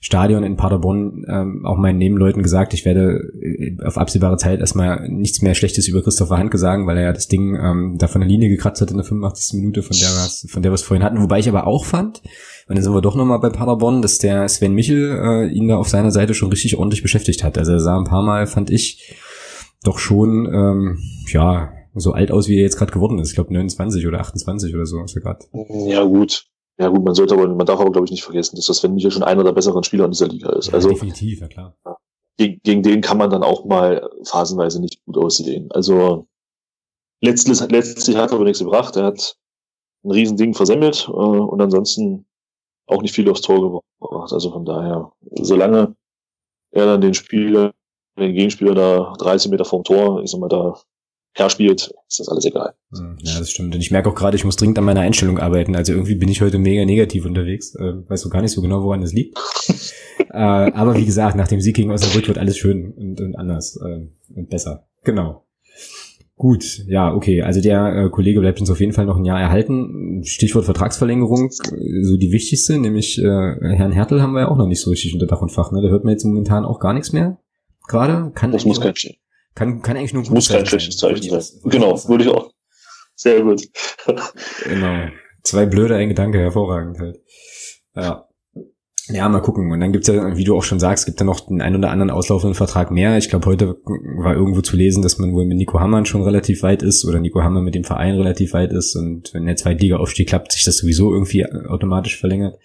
Stadion in Paderborn ähm, auch meinen Nebenleuten gesagt, ich werde äh, auf absehbare Zeit erstmal nichts mehr Schlechtes über Christopher Handke sagen, weil er ja das Ding ähm, da von der Linie gekratzt hat in der 85. Minute, von der, wir von der wir es vorhin hatten. Wobei ich aber auch fand, und dann sind wir doch nochmal bei Paderborn, dass der Sven Michel äh, ihn da auf seiner Seite schon richtig ordentlich beschäftigt hat. Also er sah ein paar Mal, fand ich, doch schon, ähm, ja, so alt aus, wie er jetzt gerade geworden ist. Ich glaube 29 oder 28 oder so ist er gerade. Ja gut. Ja gut, man sollte aber, man darf aber glaube ich nicht vergessen, dass das Sven Michel schon einer der besseren Spieler in dieser Liga ist. Ja, also definitiv, ja klar. Gegen, gegen den kann man dann auch mal phasenweise nicht gut aussehen. Also letztlich, letztlich hat er aber nichts gebracht. Er hat ein Riesending versemmelt äh, und ansonsten auch nicht viel aufs Tor gebracht. Also von daher, solange er dann den Spieler, den Gegenspieler da 13 Meter vom Tor, ich sag mal, da herspielt, ist das alles egal. Hm, ja, das stimmt. Und ich merke auch gerade, ich muss dringend an meiner Einstellung arbeiten. Also irgendwie bin ich heute mega negativ unterwegs. Äh, weiß so gar nicht so genau, woran das liegt. äh, aber wie gesagt, nach dem Sieg gegen Osnabrück wird alles schön und, und anders äh, und besser. Genau. Gut, ja, okay. Also der äh, Kollege bleibt uns auf jeden Fall noch ein Jahr erhalten. Stichwort Vertragsverlängerung, äh, so die wichtigste, nämlich äh, Herrn Hertel haben wir ja auch noch nicht so richtig unter Dach und Fach. Ne? Da hört man jetzt momentan auch gar nichts mehr. Gerade kann das muss kein kann, kann eigentlich nur ein muss kein schlechtes Zeichen sein. Genau, würde ich auch. Sehr gut. genau. Zwei blöde, ein Gedanke, hervorragend halt. Ja. Ja, mal gucken. Und dann gibt's ja, wie du auch schon sagst, gibt ja noch den ein oder anderen auslaufenden Vertrag mehr. Ich glaube, heute war irgendwo zu lesen, dass man wohl mit Nico Hammann schon relativ weit ist oder Nico Hammann mit dem Verein relativ weit ist. Und wenn der Zweitliga-Aufstieg klappt, sich das sowieso irgendwie automatisch verlängert.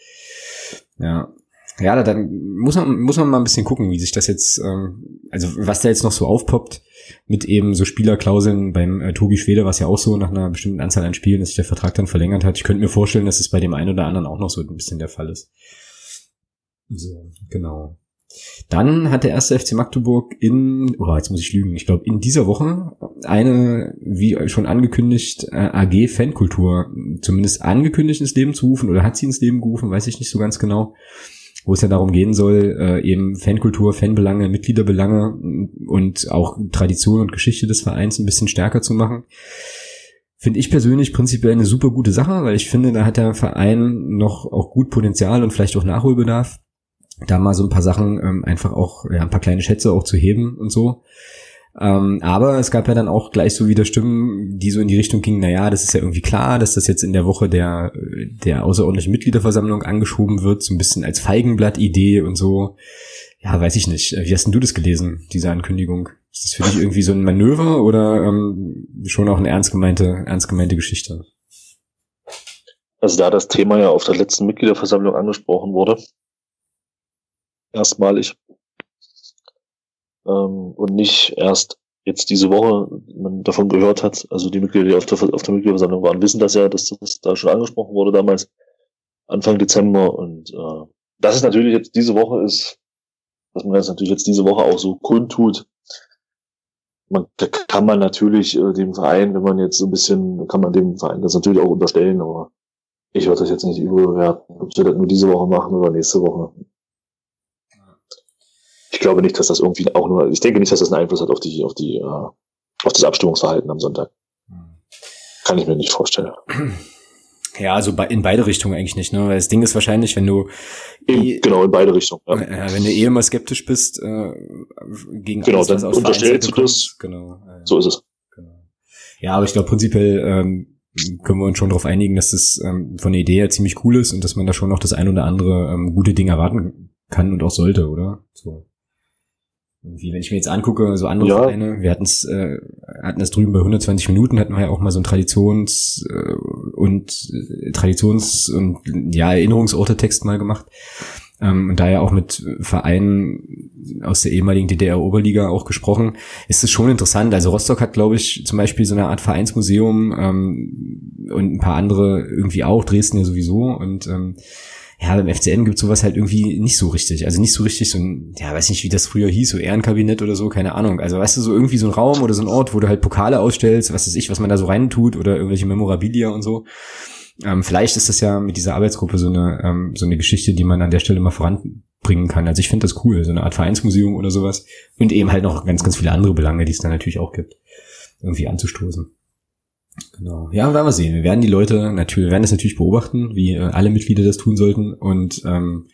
Ja. Ja, dann muss man, muss man mal ein bisschen gucken, wie sich das jetzt, ähm, also was da jetzt noch so aufpoppt mit eben so Spielerklauseln beim äh, Tobi Schwede war es ja auch so, nach einer bestimmten Anzahl an Spielen, dass sich der Vertrag dann verlängert hat. Ich könnte mir vorstellen, dass es bei dem einen oder anderen auch noch so ein bisschen der Fall ist. So, genau. Dann hat der erste FC Magdeburg in, oh, jetzt muss ich lügen, ich glaube in dieser Woche eine, wie schon angekündigt, äh, AG Fankultur zumindest angekündigt ins Leben zu rufen oder hat sie ins Leben gerufen, weiß ich nicht so ganz genau, wo es ja darum gehen soll, äh, eben Fankultur, Fanbelange, Mitgliederbelange und auch Tradition und Geschichte des Vereins ein bisschen stärker zu machen. Finde ich persönlich prinzipiell eine super gute Sache, weil ich finde, da hat der Verein noch auch gut Potenzial und vielleicht auch Nachholbedarf da mal so ein paar Sachen ähm, einfach auch, ja, ein paar kleine Schätze auch zu heben und so. Ähm, aber es gab ja dann auch gleich so wieder Stimmen, die so in die Richtung gingen, naja, das ist ja irgendwie klar, dass das jetzt in der Woche der, der außerordentlichen Mitgliederversammlung angeschoben wird, so ein bisschen als Feigenblatt-Idee und so. Ja, weiß ich nicht. Wie hast denn du das gelesen, diese Ankündigung? Ist das für dich irgendwie so ein Manöver oder ähm, schon auch eine ernst gemeinte, ernst gemeinte Geschichte? Also da das Thema ja auf der letzten Mitgliederversammlung angesprochen wurde, erstmalig. Ähm, und nicht erst jetzt diese Woche man davon gehört hat, also die Mitglieder, die auf der, auf der Mitgliederversammlung waren, wissen das ja, dass das da schon angesprochen wurde damals, Anfang Dezember. Und äh, das ist natürlich jetzt diese Woche ist, dass man das natürlich jetzt diese Woche auch so kundtut. Man kann man natürlich äh, dem Verein, wenn man jetzt so ein bisschen, kann man dem Verein das natürlich auch unterstellen, aber ich würde das jetzt nicht überbewerten, ob sie das nur diese Woche machen oder nächste Woche ich glaube nicht, dass das irgendwie auch nur, ich denke nicht, dass das einen Einfluss hat auf die, auf die, äh, auf das Abstimmungsverhalten am Sonntag. Kann ich mir nicht vorstellen. Ja, also in beide Richtungen eigentlich nicht, ne? Weil das Ding ist wahrscheinlich, wenn du in, eh, genau in beide Richtungen. Ja. Äh, wenn du eh immer skeptisch bist äh, gegen genau, alles, dann was aus unterstellst du das. Genau. Äh, so ist es. Genau. Ja, aber ich glaube prinzipiell ähm, können wir uns schon darauf einigen, dass das ähm, von der Idee her ziemlich cool ist und dass man da schon noch das ein oder andere ähm, gute Ding erwarten kann und auch sollte, oder? So. Irgendwie, wenn ich mir jetzt angucke, so andere ja. Vereine, wir hatten es, äh, hatten es drüben bei 120 Minuten, hatten wir ja auch mal so ein Traditions- äh, und äh, Traditions- und ja, Erinnerungsorte-Text mal gemacht. Ähm, und daher auch mit Vereinen aus der ehemaligen DDR-Oberliga auch gesprochen, ist es schon interessant. Also Rostock hat, glaube ich, zum Beispiel so eine Art Vereinsmuseum ähm, und ein paar andere irgendwie auch, Dresden ja sowieso. Und ähm, ja, beim FCN gibt sowas halt irgendwie nicht so richtig. Also nicht so richtig so ein, ja, weiß nicht, wie das früher hieß, so Ehrenkabinett oder so, keine Ahnung. Also weißt du, so irgendwie so ein Raum oder so ein Ort, wo du halt Pokale ausstellst, was weiß ich, was man da so reintut oder irgendwelche Memorabilia und so. Ähm, vielleicht ist das ja mit dieser Arbeitsgruppe so eine, ähm, so eine Geschichte, die man an der Stelle mal voranbringen kann. Also ich finde das cool, so eine Art Vereinsmuseum oder sowas. Und eben halt noch ganz, ganz viele andere Belange, die es da natürlich auch gibt, irgendwie anzustoßen. Genau. Ja, werden wir sehen. Wir werden die Leute natürlich, wir werden das natürlich beobachten, wie äh, alle Mitglieder das tun sollten und ähm,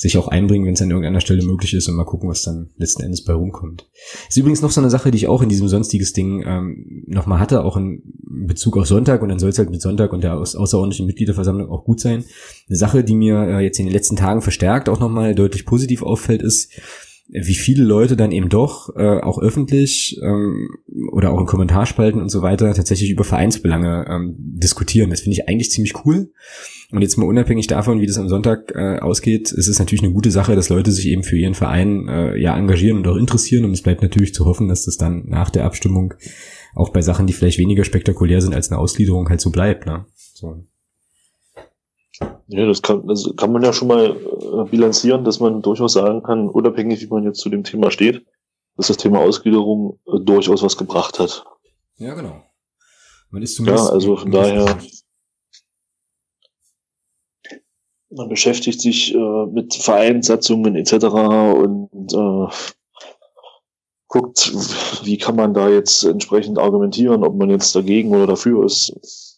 sich auch einbringen, wenn es an irgendeiner Stelle möglich ist und mal gucken, was dann letzten Endes bei rumkommt. Ist übrigens noch so eine Sache, die ich auch in diesem sonstiges Ding ähm, nochmal hatte, auch in Bezug auf Sonntag und dann soll es halt mit Sonntag und der außerordentlichen Mitgliederversammlung auch gut sein. Eine Sache, die mir äh, jetzt in den letzten Tagen verstärkt auch nochmal deutlich positiv auffällt, ist, wie viele Leute dann eben doch äh, auch öffentlich ähm, oder auch in Kommentarspalten und so weiter tatsächlich über Vereinsbelange ähm, diskutieren. Das finde ich eigentlich ziemlich cool. Und jetzt mal unabhängig davon, wie das am Sonntag äh, ausgeht, ist es natürlich eine gute Sache, dass Leute sich eben für ihren Verein äh, ja engagieren und auch interessieren. Und es bleibt natürlich zu hoffen, dass das dann nach der Abstimmung auch bei Sachen, die vielleicht weniger spektakulär sind als eine Ausgliederung, halt so bleibt. Ne? So. Ja, das kann, das kann man ja schon mal äh, bilanzieren, dass man durchaus sagen kann, unabhängig wie man jetzt zu dem Thema steht, dass das Thema Ausgliederung äh, durchaus was gebracht hat. Ja, genau. Man ist zumindest ja, also von daher, man beschäftigt sich äh, mit Vereinssatzungen etc. und äh, guckt, wie kann man da jetzt entsprechend argumentieren, ob man jetzt dagegen oder dafür ist.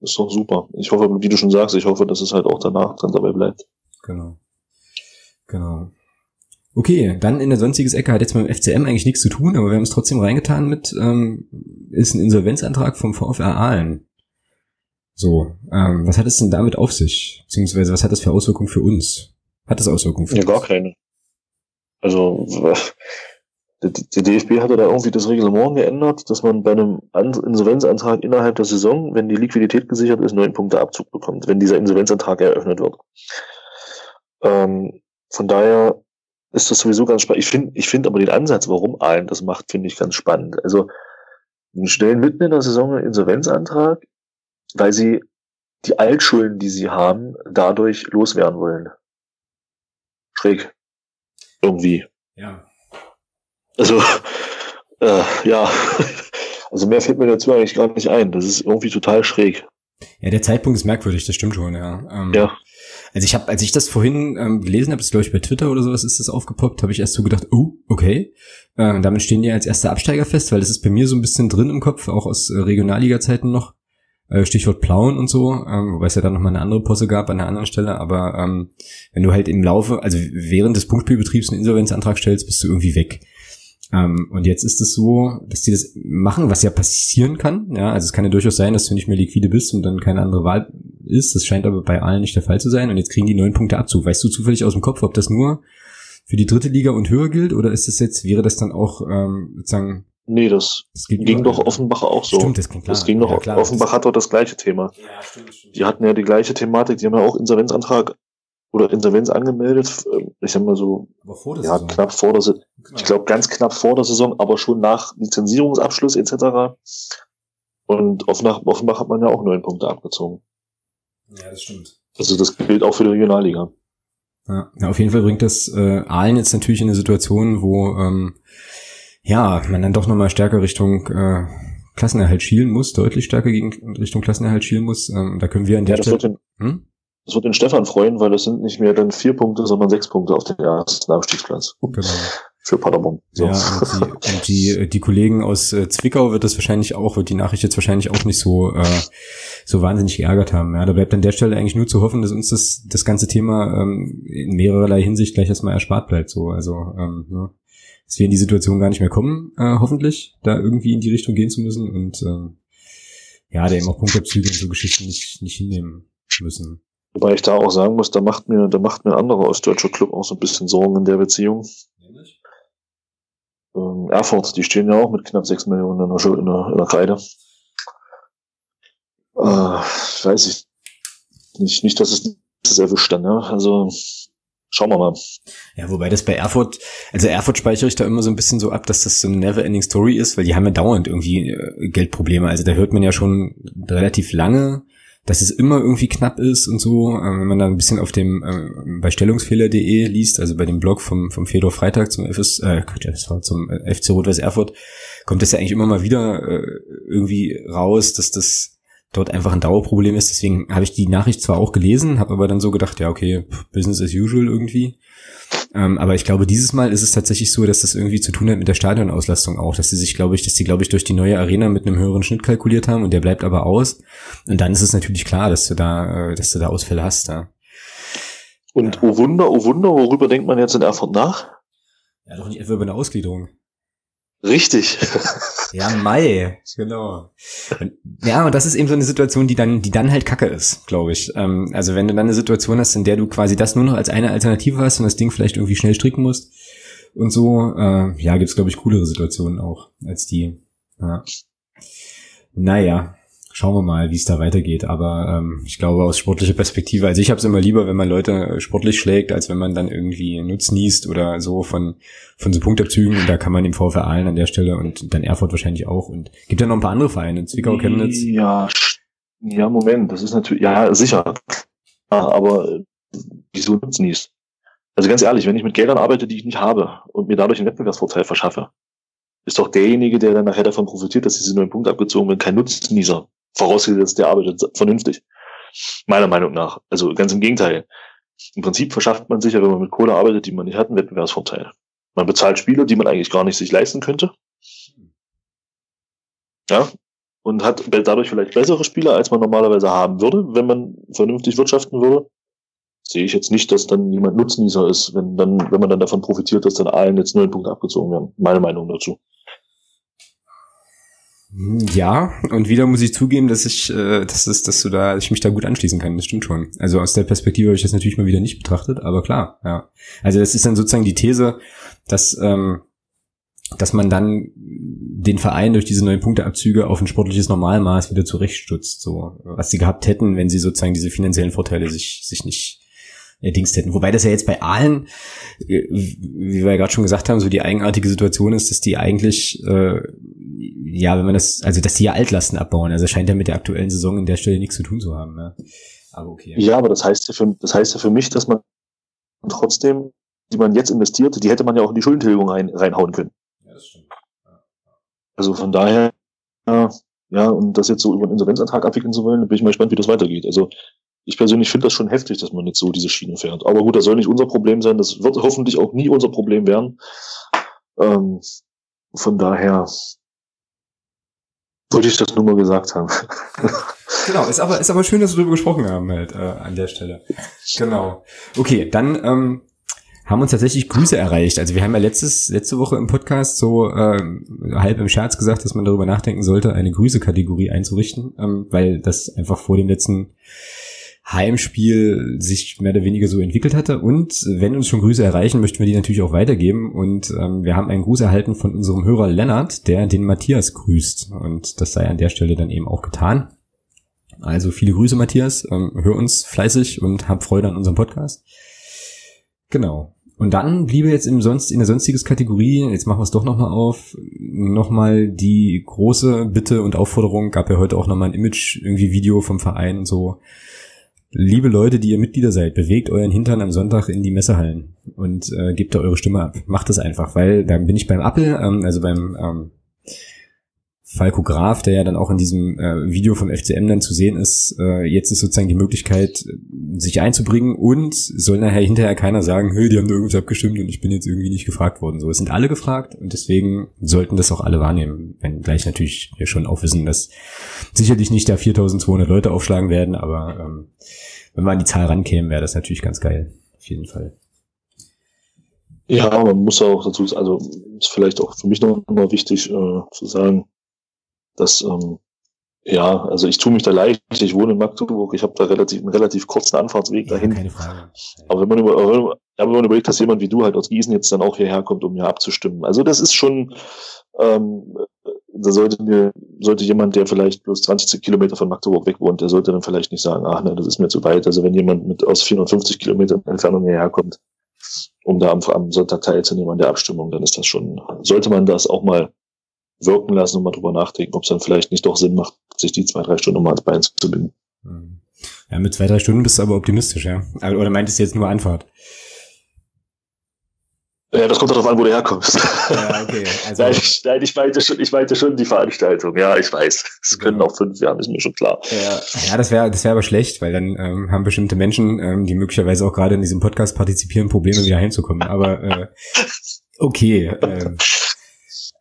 Ist doch super. Ich hoffe, wie du schon sagst, ich hoffe, dass es halt auch danach dann dabei bleibt. Genau. Genau. Okay, dann in der sonstiges Ecke hat jetzt mit dem FCM eigentlich nichts zu tun, aber wir haben es trotzdem reingetan mit, ähm, ist ein Insolvenzantrag vom VfR Aalen. So, ähm, was hat es denn damit auf sich? Beziehungsweise was hat das für Auswirkungen für uns? Hat das Auswirkungen für ja, uns? Ja, gar keine. Also der DFB hatte da irgendwie das Reglement geändert, dass man bei einem Insolvenzantrag innerhalb der Saison, wenn die Liquidität gesichert ist, neun Punkte Abzug bekommt, wenn dieser Insolvenzantrag eröffnet wird. Ähm, von daher ist das sowieso ganz spannend. Ich finde ich finde aber den Ansatz, warum Aalen das macht, finde ich ganz spannend. Also, die stellen mitten in der Saison einen Insolvenzantrag, weil sie die Altschulden, die sie haben, dadurch loswerden wollen. Schräg. Irgendwie. Ja. Also, äh, ja. Also mehr fällt mir dazu eigentlich gar nicht ein. Das ist irgendwie total schräg. Ja, der Zeitpunkt ist merkwürdig, das stimmt schon, ja. Ähm, ja. Also ich habe, als ich das vorhin ähm, gelesen habe, das glaube ich bei Twitter oder sowas ist das aufgepoppt, habe ich erst so gedacht, oh, okay. Äh, damit stehen die als erster Absteiger fest, weil das ist bei mir so ein bisschen drin im Kopf, auch aus äh, Regionalliga-Zeiten noch. Äh, Stichwort Plauen und so, ähm, wobei es ja dann nochmal eine andere Posse gab an einer anderen Stelle, aber ähm, wenn du halt im Laufe, also während des Punktspielbetriebs einen Insolvenzantrag stellst, bist du irgendwie weg. Ähm, und jetzt ist es so, dass die das machen, was ja passieren kann. Ja, also es kann ja durchaus sein, dass du nicht mehr liquide bist und dann keine andere Wahl ist. Das scheint aber bei allen nicht der Fall zu sein. Und jetzt kriegen die neun Punkte Abzug. Weißt du zufällig aus dem Kopf, ob das nur für die dritte Liga und höher gilt oder ist das jetzt, wäre das dann auch ähm, sozusagen Nee, das, das ging doch Offenbach auch so. Stimmt, das ging klar. Das ging doch, ja, klar, Offenbach hat doch das gleiche Thema. Ja, stimmt, stimmt. Die hatten ja die gleiche Thematik, die haben ja auch Insolvenzantrag oder Insolvenz angemeldet. Ähm, ich sag mal so, ja, Saison. knapp vor der Saison. Genau. Ich glaube ganz knapp vor der Saison, aber schon nach Lizenzierungsabschluss etc. Und Offenbach, Offenbach hat man ja auch neun Punkte abgezogen. Ja, das stimmt. Also das gilt auch für die Regionalliga. Ja, auf jeden Fall bringt das äh, Aalen jetzt natürlich in eine Situation, wo ähm, ja, man dann doch nochmal stärker Richtung äh, Klassenerhalt schielen muss, deutlich stärker gegen Richtung Klassenerhalt schielen muss. Ähm, da können wir an der ja, Stelle. Hm? Das wird den Stefan freuen, weil das sind nicht mehr dann vier Punkte, sondern sechs Punkte auf den ersten Abstiegsplatz. Genau. Für Paderborn. So. Ja, und die, und die, die Kollegen aus äh, Zwickau wird das wahrscheinlich auch, wird die Nachricht jetzt wahrscheinlich auch nicht so, äh, so wahnsinnig geärgert haben. Ja, da bleibt an der Stelle eigentlich nur zu hoffen, dass uns das, das ganze Thema ähm, in mehrerlei Hinsicht gleich erstmal erspart bleibt. So, also ähm, ne? dass wir in die Situation gar nicht mehr kommen, äh, hoffentlich, da irgendwie in die Richtung gehen zu müssen und ähm, ja, da eben auch Punktabzüge und so Geschichten nicht, nicht hinnehmen müssen. Wobei ich da auch sagen muss, da macht mir, da macht mir andere ostdeutsche Club auch so ein bisschen Sorgen in der Beziehung. Ähm, Erfurt, die stehen ja auch mit knapp sechs Millionen in der, in der, in der Kreide. Äh, weiß ich nicht, nicht, dass es das erwischt dann, ja. Also schauen wir mal. Ja, wobei das bei Erfurt, also Erfurt speichere ich da immer so ein bisschen so ab, dass das so eine never-ending Story ist, weil die haben ja dauernd irgendwie äh, Geldprobleme. Also da hört man ja schon relativ lange, dass es immer irgendwie knapp ist und so. Ähm, wenn man da ein bisschen auf dem äh, bei Stellungsfehler.de liest, also bei dem Blog vom vom Fedor Freitag zum FS, äh, zum äh, FC Rot-Weiß Erfurt, kommt das ja eigentlich immer mal wieder äh, irgendwie raus, dass das dort einfach ein Dauerproblem ist. Deswegen habe ich die Nachricht zwar auch gelesen, habe aber dann so gedacht, ja okay, Business as usual irgendwie. Ähm, aber ich glaube, dieses Mal ist es tatsächlich so, dass das irgendwie zu tun hat mit der Stadionauslastung auch, dass sie sich, glaube ich, dass die, glaube ich, durch die neue Arena mit einem höheren Schnitt kalkuliert haben und der bleibt aber aus. Und dann ist es natürlich klar, dass du da, äh, dass du da Ausfälle hast, ja. Und oh Wunder, oh Wunder, worüber denkt man jetzt in Erfurt nach? Ja, doch nicht etwa über eine Ausgliederung. Richtig. Ja, Mai, genau. Ja, und das ist eben so eine Situation, die dann, die dann halt kacke ist, glaube ich. Ähm, also wenn du dann eine Situation hast, in der du quasi das nur noch als eine Alternative hast und das Ding vielleicht irgendwie schnell stricken musst und so, äh, ja, gibt's glaube ich coolere Situationen auch als die. Ja. Naja, schauen wir mal, wie es da weitergeht. Aber ähm, ich glaube aus sportlicher Perspektive, also ich habe es immer lieber, wenn man Leute sportlich schlägt, als wenn man dann irgendwie nutznießt oder so von von so Punktabzügen. Und da kann man dem VfR Aalen an der Stelle und dann Erfurt wahrscheinlich auch. Und gibt ja noch ein paar andere Vereine, Zwickau, Chemnitz. Ja, ja, Moment, das ist natürlich, ja, sicher. Aber wieso nutznießt? Also ganz ehrlich, wenn ich mit Geldern arbeite, die ich nicht habe und mir dadurch einen Wettbewerbsvorteil verschaffe, ist doch derjenige, der dann nachher davon profitiert, dass diese neuen Punkte abgezogen werden, kein Nutznießer. Vorausgesetzt, der arbeitet vernünftig. Meiner Meinung nach. Also ganz im Gegenteil. Im Prinzip verschafft man sich ja, wenn man mit Kohle arbeitet, die man nicht hat, einen Wettbewerbsvorteil. Man bezahlt Spiele, die man eigentlich gar nicht sich leisten könnte. Ja. Und hat dadurch vielleicht bessere Spieler, als man normalerweise haben würde, wenn man vernünftig wirtschaften würde. Sehe ich jetzt nicht, dass dann jemand Nutznießer ist, wenn dann, wenn man dann davon profitiert, dass dann allen jetzt neun Punkte abgezogen werden. Meine Meinung dazu. Ja, und wieder muss ich zugeben, dass ich, äh, dass, es, dass du da, ich mich da gut anschließen kann. Das stimmt schon. Also aus der Perspektive habe ich das natürlich mal wieder nicht betrachtet, aber klar, ja. Also das ist dann sozusagen die These, dass ähm, dass man dann den Verein durch diese neuen Punkteabzüge auf ein sportliches Normalmaß wieder zurechtstutzt, so was sie gehabt hätten, wenn sie sozusagen diese finanziellen Vorteile sich sich nicht erdingst hätten. Wobei das ja jetzt bei allen, äh, wie wir ja gerade schon gesagt haben, so die eigenartige Situation ist, dass die eigentlich äh, ja, wenn man das, also dass die ja Altlasten abbauen. Also scheint ja mit der aktuellen Saison in der Stelle nichts zu tun zu haben. Ne? Aber okay. Ja, aber das heißt ja für, das heißt ja für mich, dass man trotzdem, die man jetzt investiert, die hätte man ja auch in die Schuldentilgung rein, reinhauen können. Ja, das stimmt. Ja. Also von daher, ja, ja, und das jetzt so über einen Insolvenzantrag abwickeln zu wollen, bin ich mal gespannt, wie das weitergeht. Also ich persönlich finde das schon heftig, dass man jetzt so diese Schiene fährt. Aber gut, das soll nicht unser Problem sein. Das wird hoffentlich auch nie unser Problem werden. Ähm, von daher, wollte ich das nur mal gesagt haben. genau, ist aber, ist aber schön, dass wir darüber gesprochen haben halt äh, an der Stelle. Genau. Okay, dann ähm, haben uns tatsächlich Grüße erreicht. Also wir haben ja letztes, letzte Woche im Podcast so äh, halb im Scherz gesagt, dass man darüber nachdenken sollte, eine Grüße-Kategorie einzurichten, ähm, weil das einfach vor dem letzten Heimspiel sich mehr oder weniger so entwickelt hatte. Und wenn uns schon Grüße erreichen, möchten wir die natürlich auch weitergeben. Und ähm, wir haben einen Gruß erhalten von unserem Hörer Lennart, der den Matthias grüßt. Und das sei an der Stelle dann eben auch getan. Also viele Grüße, Matthias. Ähm, hör uns fleißig und hab Freude an unserem Podcast. Genau. Und dann bliebe jetzt im sonst, in der sonstiges Kategorie, jetzt machen wir es doch nochmal auf, nochmal die große Bitte und Aufforderung, gab ja heute auch nochmal ein Image, irgendwie Video vom Verein und so, liebe Leute, die ihr Mitglieder seid, bewegt euren Hintern am Sonntag in die Messehallen und äh, gebt da eure Stimme ab. Macht das einfach, weil dann bin ich beim Apple, ähm, also beim ähm, Falco Graf, der ja dann auch in diesem äh, Video vom FCM dann zu sehen ist, äh, jetzt ist sozusagen die Möglichkeit, sich einzubringen und soll nachher hinterher keiner sagen, hey, die haben da irgendwas abgestimmt und ich bin jetzt irgendwie nicht gefragt worden. So, es sind alle gefragt und deswegen sollten das auch alle wahrnehmen, wenn gleich natürlich wir schon auch wissen, dass sicherlich nicht da 4200 Leute aufschlagen werden, aber ähm, wenn wir an die Zahl rankämen, wäre das natürlich ganz geil. Auf jeden Fall. Ja, man muss auch dazu, also ist vielleicht auch für mich noch mal wichtig äh, zu sagen, dass ähm, ja, also ich tue mich da leicht. Ich wohne in Magdeburg. Ich habe da relativ einen relativ kurzen Anfahrtsweg ja, dahin. Keine Frage. Aber wenn man, über, wenn man überlegt, dass jemand wie du halt aus Gießen jetzt dann auch hierher kommt, um hier abzustimmen. Also das ist schon, ähm, da sollte mir, sollte jemand, der vielleicht bloß 20 Kilometer von Magdeburg weg wohnt, der sollte dann vielleicht nicht sagen, ach ne, das ist mir zu weit. Also wenn jemand mit aus 450 Kilometern Entfernung hierher kommt, um da am, am Sonntag teilzunehmen an der Abstimmung, dann ist das schon, sollte man das auch mal wirken lassen und mal drüber nachdenken, ob es dann vielleicht nicht doch Sinn macht, sich die zwei, drei Stunden mal ans Bein zu binden. Ja, mit zwei, drei Stunden bist du aber optimistisch, ja. Oder meintest du jetzt nur Anfahrt? Ja, das kommt darauf an, wo du herkommst. Ja, okay. Also nein, ich, nein, ich meinte schon, ich meinte schon die Veranstaltung. Ja, ich weiß. Es können auch fünf Jahre, ist mir schon klar. Ja, ja das wäre das wäre aber schlecht, weil dann ähm, haben bestimmte Menschen, ähm, die möglicherweise auch gerade in diesem Podcast partizipieren, Probleme wieder heimzukommen. Aber äh, okay. Äh,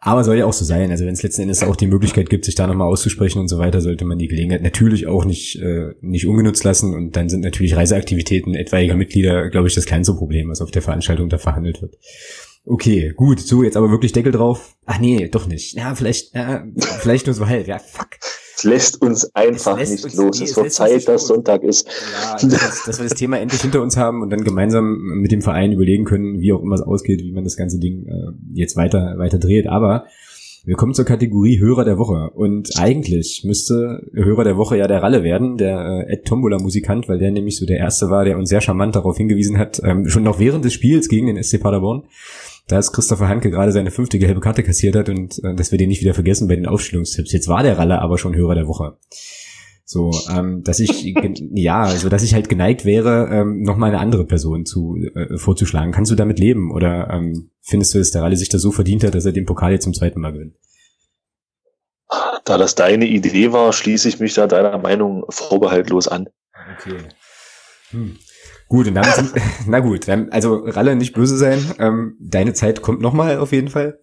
aber soll ja auch so sein. Also wenn es letzten Endes auch die Möglichkeit gibt, sich da nochmal auszusprechen und so weiter, sollte man die Gelegenheit natürlich auch nicht, äh, nicht ungenutzt lassen. Und dann sind natürlich Reiseaktivitäten etwaiger Mitglieder, glaube ich, das kleinste Problem, was auf der Veranstaltung da verhandelt wird. Okay, gut, so jetzt aber wirklich Deckel drauf. Ach nee, doch nicht. Ja, vielleicht, ja, vielleicht nur so halb. Ja, fuck. Es lässt uns einfach lässt nicht uns, los. Nee, es wird Zeit, dass Sonntag ist. Ja, dass, dass, wir das Thema endlich hinter uns haben und dann gemeinsam mit dem Verein überlegen können, wie auch immer es ausgeht, wie man das ganze Ding äh, jetzt weiter, weiter dreht. Aber wir kommen zur Kategorie Hörer der Woche. Und eigentlich müsste Hörer der Woche ja der Ralle werden, der äh, Ed Tombola Musikant, weil der nämlich so der Erste war, der uns sehr charmant darauf hingewiesen hat, ähm, schon noch während des Spiels gegen den SC Paderborn, dass Christopher Hanke gerade seine fünfte gelbe Karte kassiert hat und äh, dass wir den nicht wieder vergessen bei den Aufstellungstipps. Jetzt war der Ralle aber schon Hörer der Woche. So, ähm, dass ich ja, also dass ich halt geneigt wäre, ähm, noch mal eine andere Person zu äh, vorzuschlagen. Kannst du damit leben oder ähm, findest du, dass der Ralle sich das so verdient hat, dass er den Pokal jetzt zum zweiten Mal gewinnt? Da das deine Idee war, schließe ich mich da deiner Meinung vorbehaltlos an. Okay. Hm. Gut, und damit sind, na gut, also Ralle nicht böse sein. Ähm, deine Zeit kommt nochmal auf jeden Fall.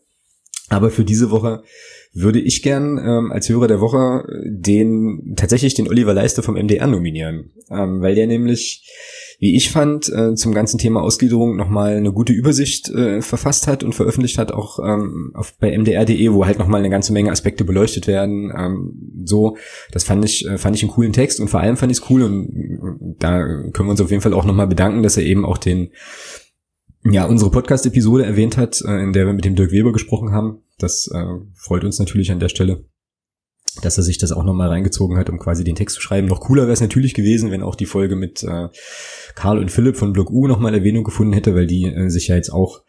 Aber für diese Woche würde ich gern ähm, als Hörer der Woche den tatsächlich den Oliver Leiste vom MDR nominieren, ähm, weil der nämlich wie ich fand, äh, zum ganzen Thema Ausgliederung nochmal eine gute Übersicht äh, verfasst hat und veröffentlicht hat, auch ähm, auf, bei mdr.de, wo halt nochmal eine ganze Menge Aspekte beleuchtet werden. Ähm, so, das fand ich, äh, fand ich einen coolen Text und vor allem fand ich es cool und da können wir uns auf jeden Fall auch nochmal bedanken, dass er eben auch den ja, unsere Podcast-Episode erwähnt hat, äh, in der wir mit dem Dirk Weber gesprochen haben. Das äh, freut uns natürlich an der Stelle dass er sich das auch nochmal reingezogen hat, um quasi den Text zu schreiben. Noch cooler wäre es natürlich gewesen, wenn auch die Folge mit äh, Karl und Philipp von Block U nochmal Erwähnung gefunden hätte, weil die äh, sich ja jetzt auch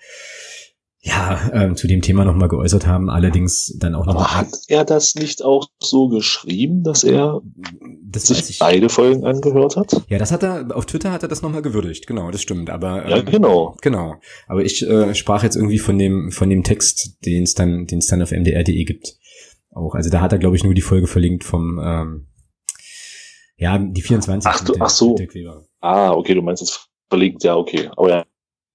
ja, äh, zu dem Thema nochmal geäußert haben, allerdings dann auch nochmal. Hat er das nicht auch so geschrieben, dass er das sich beide Folgen angehört hat? Ja, das hat er, auf Twitter hat er das nochmal gewürdigt, genau, das stimmt, aber. Ähm, ja, genau. Genau. Aber ich äh, sprach jetzt irgendwie von dem, von dem Text, den es dann, den es dann auf mdr.de gibt auch. Also da hat er, glaube ich, nur die Folge verlinkt vom, ähm, ja, die 24. Ach, du, ach so. Ah, okay, du meinst jetzt verlinkt, ja, okay. Aber er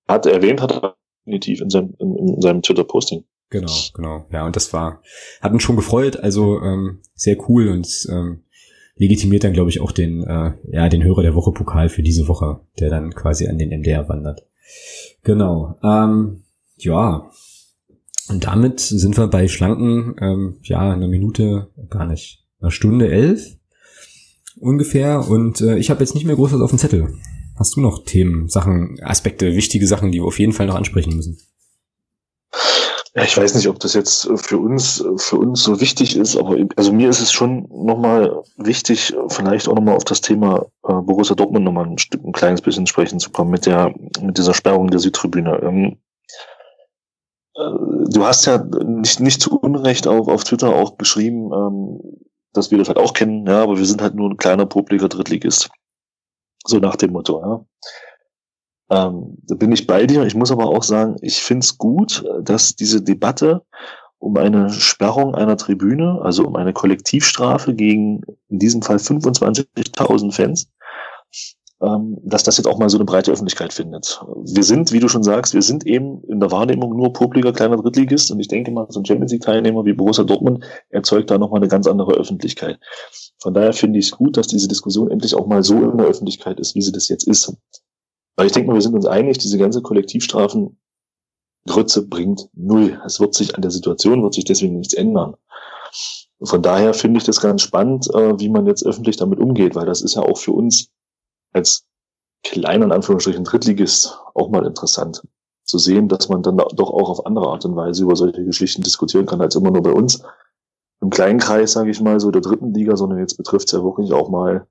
hat erwähnt, hat er definitiv in seinem, in, in seinem Twitter-Posting. Genau, genau. Ja, und das war, hat uns schon gefreut, also ähm, sehr cool und ähm, legitimiert dann, glaube ich, auch den, äh, ja, den Hörer der Woche Pokal für diese Woche, der dann quasi an den MDR wandert. Genau. Ähm, ja, und damit sind wir bei schlanken, ähm, ja, einer Minute, gar nicht, einer Stunde elf ungefähr. Und äh, ich habe jetzt nicht mehr groß was auf dem Zettel. Hast du noch Themen, Sachen, Aspekte, wichtige Sachen, die wir auf jeden Fall noch ansprechen müssen? Ja, ich weiß nicht, ob das jetzt für uns, für uns so wichtig ist, aber also mir ist es schon nochmal wichtig, vielleicht auch nochmal auf das Thema äh, Borussia Dortmund nochmal ein, Stück, ein kleines bisschen sprechen zu kommen mit der, mit dieser Sperrung der Südtribüne. Ähm, du hast ja nicht, nicht zu Unrecht auch auf Twitter auch geschrieben, ähm, dass wir das halt auch kennen, ja, aber wir sind halt nur ein kleiner publiker Drittligist. So nach dem Motto, ja. Ähm, da bin ich bei dir. Ich muss aber auch sagen, ich finde es gut, dass diese Debatte um eine Sperrung einer Tribüne, also um eine Kollektivstrafe gegen in diesem Fall 25.000 Fans, dass das jetzt auch mal so eine breite Öffentlichkeit findet. Wir sind, wie du schon sagst, wir sind eben in der Wahrnehmung nur publiker kleiner Drittligist und ich denke mal, so ein Champions League Teilnehmer wie Borussia Dortmund erzeugt da nochmal eine ganz andere Öffentlichkeit. Von daher finde ich es gut, dass diese Diskussion endlich auch mal so in der Öffentlichkeit ist, wie sie das jetzt ist. Weil ich denke mal, wir sind uns einig, diese ganze Kollektivstrafen Grütze bringt null. Es wird sich an der Situation, wird sich deswegen nichts ändern. Von daher finde ich das ganz spannend, äh, wie man jetzt öffentlich damit umgeht, weil das ist ja auch für uns als kleiner, in Anführungsstrichen, Drittligist auch mal interessant zu sehen, dass man dann doch auch auf andere Art und Weise über solche Geschichten diskutieren kann, als immer nur bei uns im kleinen Kreis, sage ich mal, so der dritten Liga, sondern jetzt betrifft es ja wirklich auch mal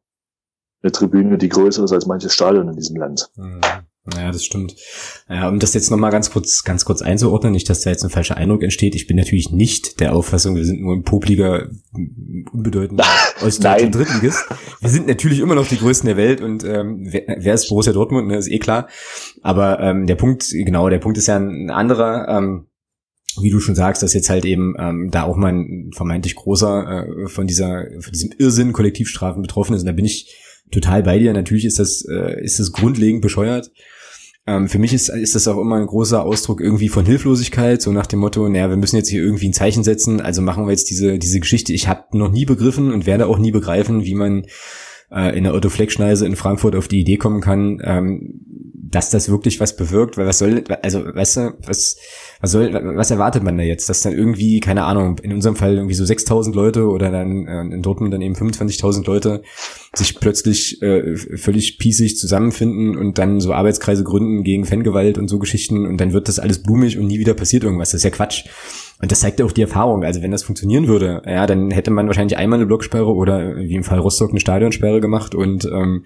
eine Tribüne, die größer ist als manches Stadion in diesem Land. Mhm. Ja, das stimmt. Ja, um das jetzt nochmal ganz kurz, ganz kurz einzuordnen, nicht, dass da jetzt ein falscher Eindruck entsteht. Ich bin natürlich nicht der Auffassung, wir sind nur ein popliger, unbedeutender Ostdeutscher Drittligist. Wir sind natürlich immer noch die Größten der Welt und ähm, wer, wer ist Borussia Dortmund, ne, ist eh klar. Aber ähm, der Punkt, genau, der Punkt ist ja ein anderer. Ähm, wie du schon sagst, dass jetzt halt eben ähm, da auch mal ein vermeintlich großer äh, von dieser, von diesem Irrsinn Kollektivstrafen betroffen ist. Und da bin ich total bei dir. Natürlich ist das, äh, ist das grundlegend bescheuert. Ähm, für mich ist, ist das auch immer ein großer Ausdruck irgendwie von Hilflosigkeit, so nach dem Motto, naja, wir müssen jetzt hier irgendwie ein Zeichen setzen, also machen wir jetzt diese, diese Geschichte. Ich habe noch nie begriffen und werde auch nie begreifen, wie man äh, in der Otto Fleck in Frankfurt auf die Idee kommen kann, ähm, dass das wirklich was bewirkt, weil was soll, also weißt du, was, was soll, was erwartet man da jetzt, dass dann irgendwie, keine Ahnung, in unserem Fall irgendwie so 6.000 Leute oder dann äh, in Dortmund dann eben 25.000 Leute sich plötzlich äh, völlig piesig zusammenfinden und dann so Arbeitskreise gründen gegen Fangewalt und so Geschichten und dann wird das alles blumig und nie wieder passiert irgendwas, das ist ja Quatsch. Und das zeigt ja auch die Erfahrung. Also wenn das funktionieren würde, ja, dann hätte man wahrscheinlich einmal eine Blocksperre oder wie im Fall Rostock eine Stadionsperre gemacht und ähm,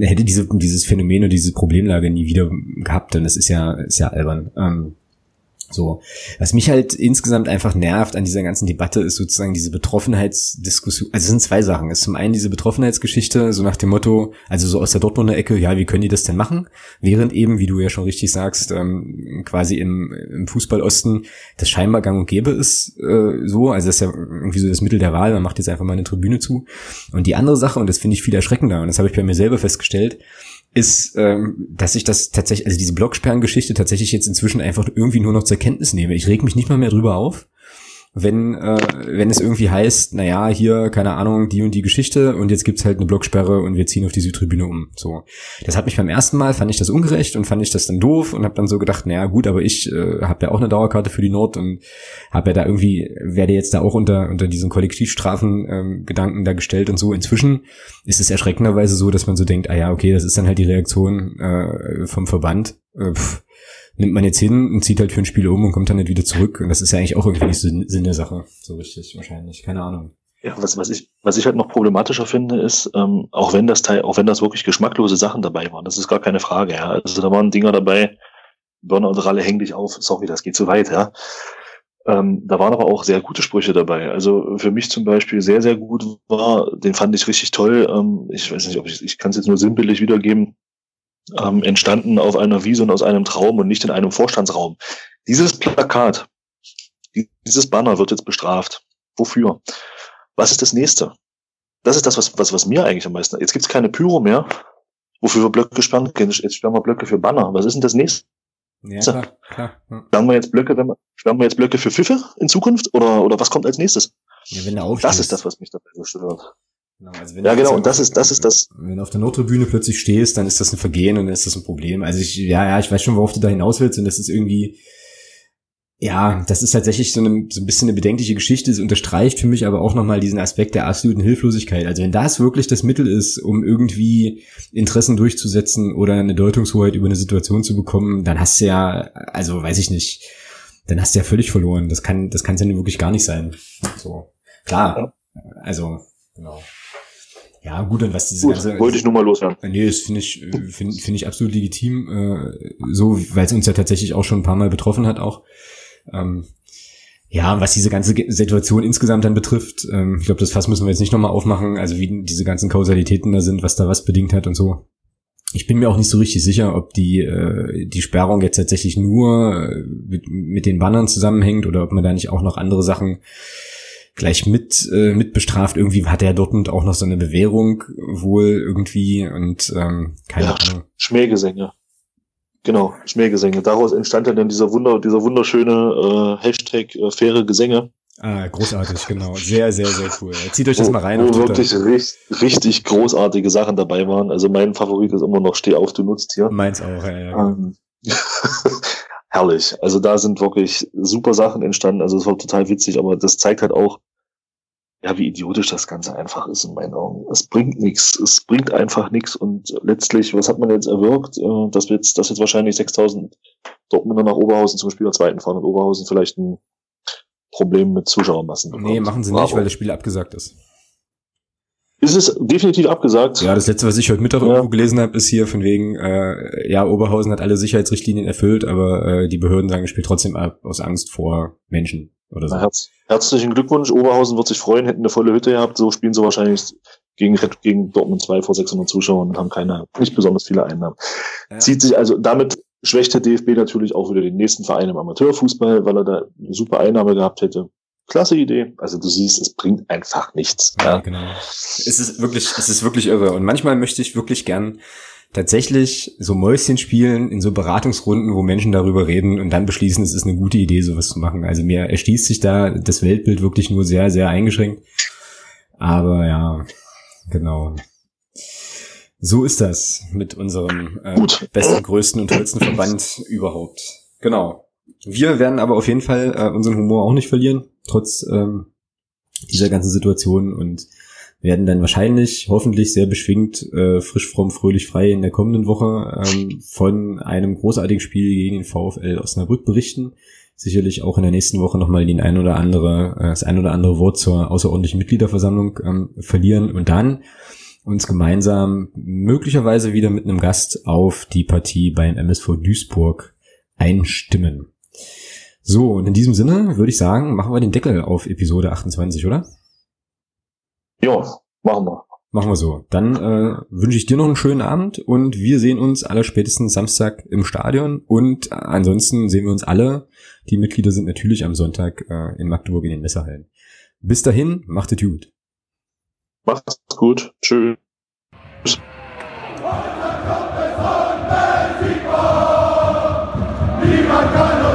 hätte diese, dieses Phänomen und diese Problemlage nie wieder gehabt, denn es ist ja, ist ja albern. Ähm, so. Was mich halt insgesamt einfach nervt an dieser ganzen Debatte ist sozusagen diese Betroffenheitsdiskussion. Also es sind zwei Sachen. Es ist zum einen diese Betroffenheitsgeschichte, so nach dem Motto, also so aus der Dortmunder Ecke, ja, wie können die das denn machen? Während eben, wie du ja schon richtig sagst, ähm, quasi im, im Fußballosten das scheinbar gang und gäbe ist, äh, so. Also das ist ja irgendwie so das Mittel der Wahl, man macht jetzt einfach mal eine Tribüne zu. Und die andere Sache, und das finde ich viel erschreckender, und das habe ich bei mir selber festgestellt, ist, ähm, dass ich das tatsächlich, also diese Blocksperrengeschichte tatsächlich jetzt inzwischen einfach irgendwie nur noch zur Kenntnis nehme. Ich reg mich nicht mal mehr drüber auf wenn, äh, wenn es irgendwie heißt, naja, hier, keine Ahnung, die und die Geschichte und jetzt gibt's halt eine Blocksperre und wir ziehen auf die Südtribüne um. So. Das hat mich beim ersten Mal, fand ich das ungerecht und fand ich das dann doof und habe dann so gedacht, naja, gut, aber ich äh, habe ja auch eine Dauerkarte für die Nord und habe ja da irgendwie, werde jetzt da auch unter, unter diesen Kollektivstrafen ähm, Gedanken da gestellt und so. Inzwischen ist es erschreckenderweise so, dass man so denkt, ah ja, okay, das ist dann halt die Reaktion äh, vom Verband. Äh, pff, nimmt man jetzt hin und zieht halt für ein Spiel um und kommt dann nicht wieder zurück. Und das ist ja eigentlich auch irgendwie nicht Sinn, Sinn der Sache. So richtig, wahrscheinlich. Keine Ahnung. Ja, was, was ich, was ich halt noch problematischer finde, ist, ähm, auch wenn das Teil, auch wenn das wirklich geschmacklose Sachen dabei waren, das ist gar keine Frage, ja. Also da waren Dinger dabei, Burner und Ralle häng dich auf, sorry, das geht zu weit, ja. Ähm, da waren aber auch sehr gute Sprüche dabei. Also für mich zum Beispiel sehr, sehr gut war, den fand ich richtig toll. Ähm, ich weiß nicht, ob ich, ich kann es jetzt nur simpelig wiedergeben ähm, entstanden auf einer Wiese und aus einem Traum und nicht in einem Vorstandsraum. Dieses Plakat, dieses Banner wird jetzt bestraft. Wofür? Was ist das nächste? Das ist das, was, was, was mir eigentlich am meisten. Jetzt gibt's keine Pyro mehr. Wofür wir Blöcke sperren können. Jetzt sperren wir Blöcke für Banner. Was ist denn das nächste? Ja, klar, klar. Ja. Sperren wir jetzt Blöcke, wenn wir, sperren wir jetzt Blöcke für Pfiffe in Zukunft? Oder, oder was kommt als nächstes? Ja, wenn der das ist das, was mich dabei so stört. Genau, also ja, genau, und das ist, das ist das. Wenn du auf der Nordtribüne plötzlich stehst, dann ist das ein Vergehen und dann ist das ein Problem. Also ich, ja, ja, ich weiß schon, worauf du da hinaus willst und das ist irgendwie, ja, das ist tatsächlich so, eine, so ein bisschen eine bedenkliche Geschichte. Es unterstreicht für mich aber auch nochmal diesen Aspekt der absoluten Hilflosigkeit. Also wenn das wirklich das Mittel ist, um irgendwie Interessen durchzusetzen oder eine Deutungshoheit über eine Situation zu bekommen, dann hast du ja, also weiß ich nicht, dann hast du ja völlig verloren. Das kann, das kann es ja wirklich gar nicht sein. So. Klar. Also, genau. Ja, gut, und was diese gut, ganze. Wollte ich nur mal loswerden. Nee, das finde ich, finde find ich absolut legitim, äh, so, weil es uns ja tatsächlich auch schon ein paar Mal betroffen hat, auch. Ähm, ja, was diese ganze Situation insgesamt dann betrifft, ähm, ich glaube, das Fass müssen wir jetzt nicht nochmal aufmachen, also wie diese ganzen Kausalitäten da sind, was da was bedingt hat und so. Ich bin mir auch nicht so richtig sicher, ob die, äh, die Sperrung jetzt tatsächlich nur äh, mit, mit den Bannern zusammenhängt oder ob man da nicht auch noch andere Sachen gleich mit äh, mit bestraft. Irgendwie hat er Dortmund auch noch so eine Bewährung wohl irgendwie und ähm, keine ja, Ahnung. Schmähgesänge. Genau, Schmähgesänge. Daraus entstand dann dieser Wunder, dieser wunderschöne äh, Hashtag äh, faire Gesänge. Ah, großartig, genau. Sehr, sehr, sehr cool. Zieht euch das wo, mal rein. Wo wirklich richtig, richtig großartige Sachen dabei waren. Also mein Favorit ist immer noch Steh auf, du nutzt hier. Meins auch, ja. ja. Ähm, herrlich. Also da sind wirklich super Sachen entstanden. Also es war total witzig, aber das zeigt halt auch, ja, wie idiotisch das Ganze einfach ist in meinen Augen. Es bringt nichts. Es bringt einfach nichts. Und letztlich, was hat man jetzt erwirkt? Äh, dass wir jetzt, dass jetzt wahrscheinlich 6000 Dortmunder nach Oberhausen zum Spiel der zweiten fahren und Oberhausen vielleicht ein Problem mit Zuschauermassen bekommt. Nee, machen sie nicht, weil das Spiel abgesagt ist. Ist es definitiv abgesagt? Ja, das letzte, was ich heute Mittag ja. irgendwo gelesen habe, ist hier von wegen, äh, ja, Oberhausen hat alle Sicherheitsrichtlinien erfüllt, aber äh, die Behörden sagen, es spielt trotzdem ab aus Angst vor Menschen oder so. Herz, herzlichen Glückwunsch, Oberhausen wird sich freuen, hätten eine volle Hütte gehabt, so spielen sie wahrscheinlich gegen, gegen Dortmund 2 vor 600 Zuschauern und haben keine, nicht besonders viele Einnahmen. Ja. Zieht sich also, damit schwächt der DFB natürlich auch wieder den nächsten Verein im Amateurfußball, weil er da eine super Einnahme gehabt hätte klasse Idee. Also du siehst, es bringt einfach nichts. Ja, ja, genau. Es ist wirklich, es ist wirklich irre. Und manchmal möchte ich wirklich gern tatsächlich so Mäuschen spielen in so Beratungsrunden, wo Menschen darüber reden und dann beschließen, es ist eine gute Idee, sowas zu machen. Also mir erschließt sich da das Weltbild wirklich nur sehr, sehr eingeschränkt. Aber ja, genau. So ist das mit unserem äh, besten, größten und tollsten Verband überhaupt. Genau. Wir werden aber auf jeden Fall äh, unseren Humor auch nicht verlieren, trotz ähm, dieser ganzen Situation und werden dann wahrscheinlich, hoffentlich sehr beschwingt, äh, frisch, fromm, fröhlich, frei in der kommenden Woche ähm, von einem großartigen Spiel gegen den VfL Osnabrück berichten. Sicherlich auch in der nächsten Woche nochmal den ein oder andere, äh, das ein oder andere Wort zur außerordentlichen Mitgliederversammlung ähm, verlieren und dann uns gemeinsam möglicherweise wieder mit einem Gast auf die Partie beim MSV Duisburg einstimmen. So, und in diesem Sinne würde ich sagen, machen wir den Deckel auf Episode 28, oder? Ja, machen wir. Machen wir so. Dann äh, wünsche ich dir noch einen schönen Abend und wir sehen uns alle spätestens Samstag im Stadion und ansonsten sehen wir uns alle. Die Mitglieder sind natürlich am Sonntag äh, in Magdeburg in den Messerhallen. Bis dahin, macht es gut. Macht's gut. Tschüss. Niemand kann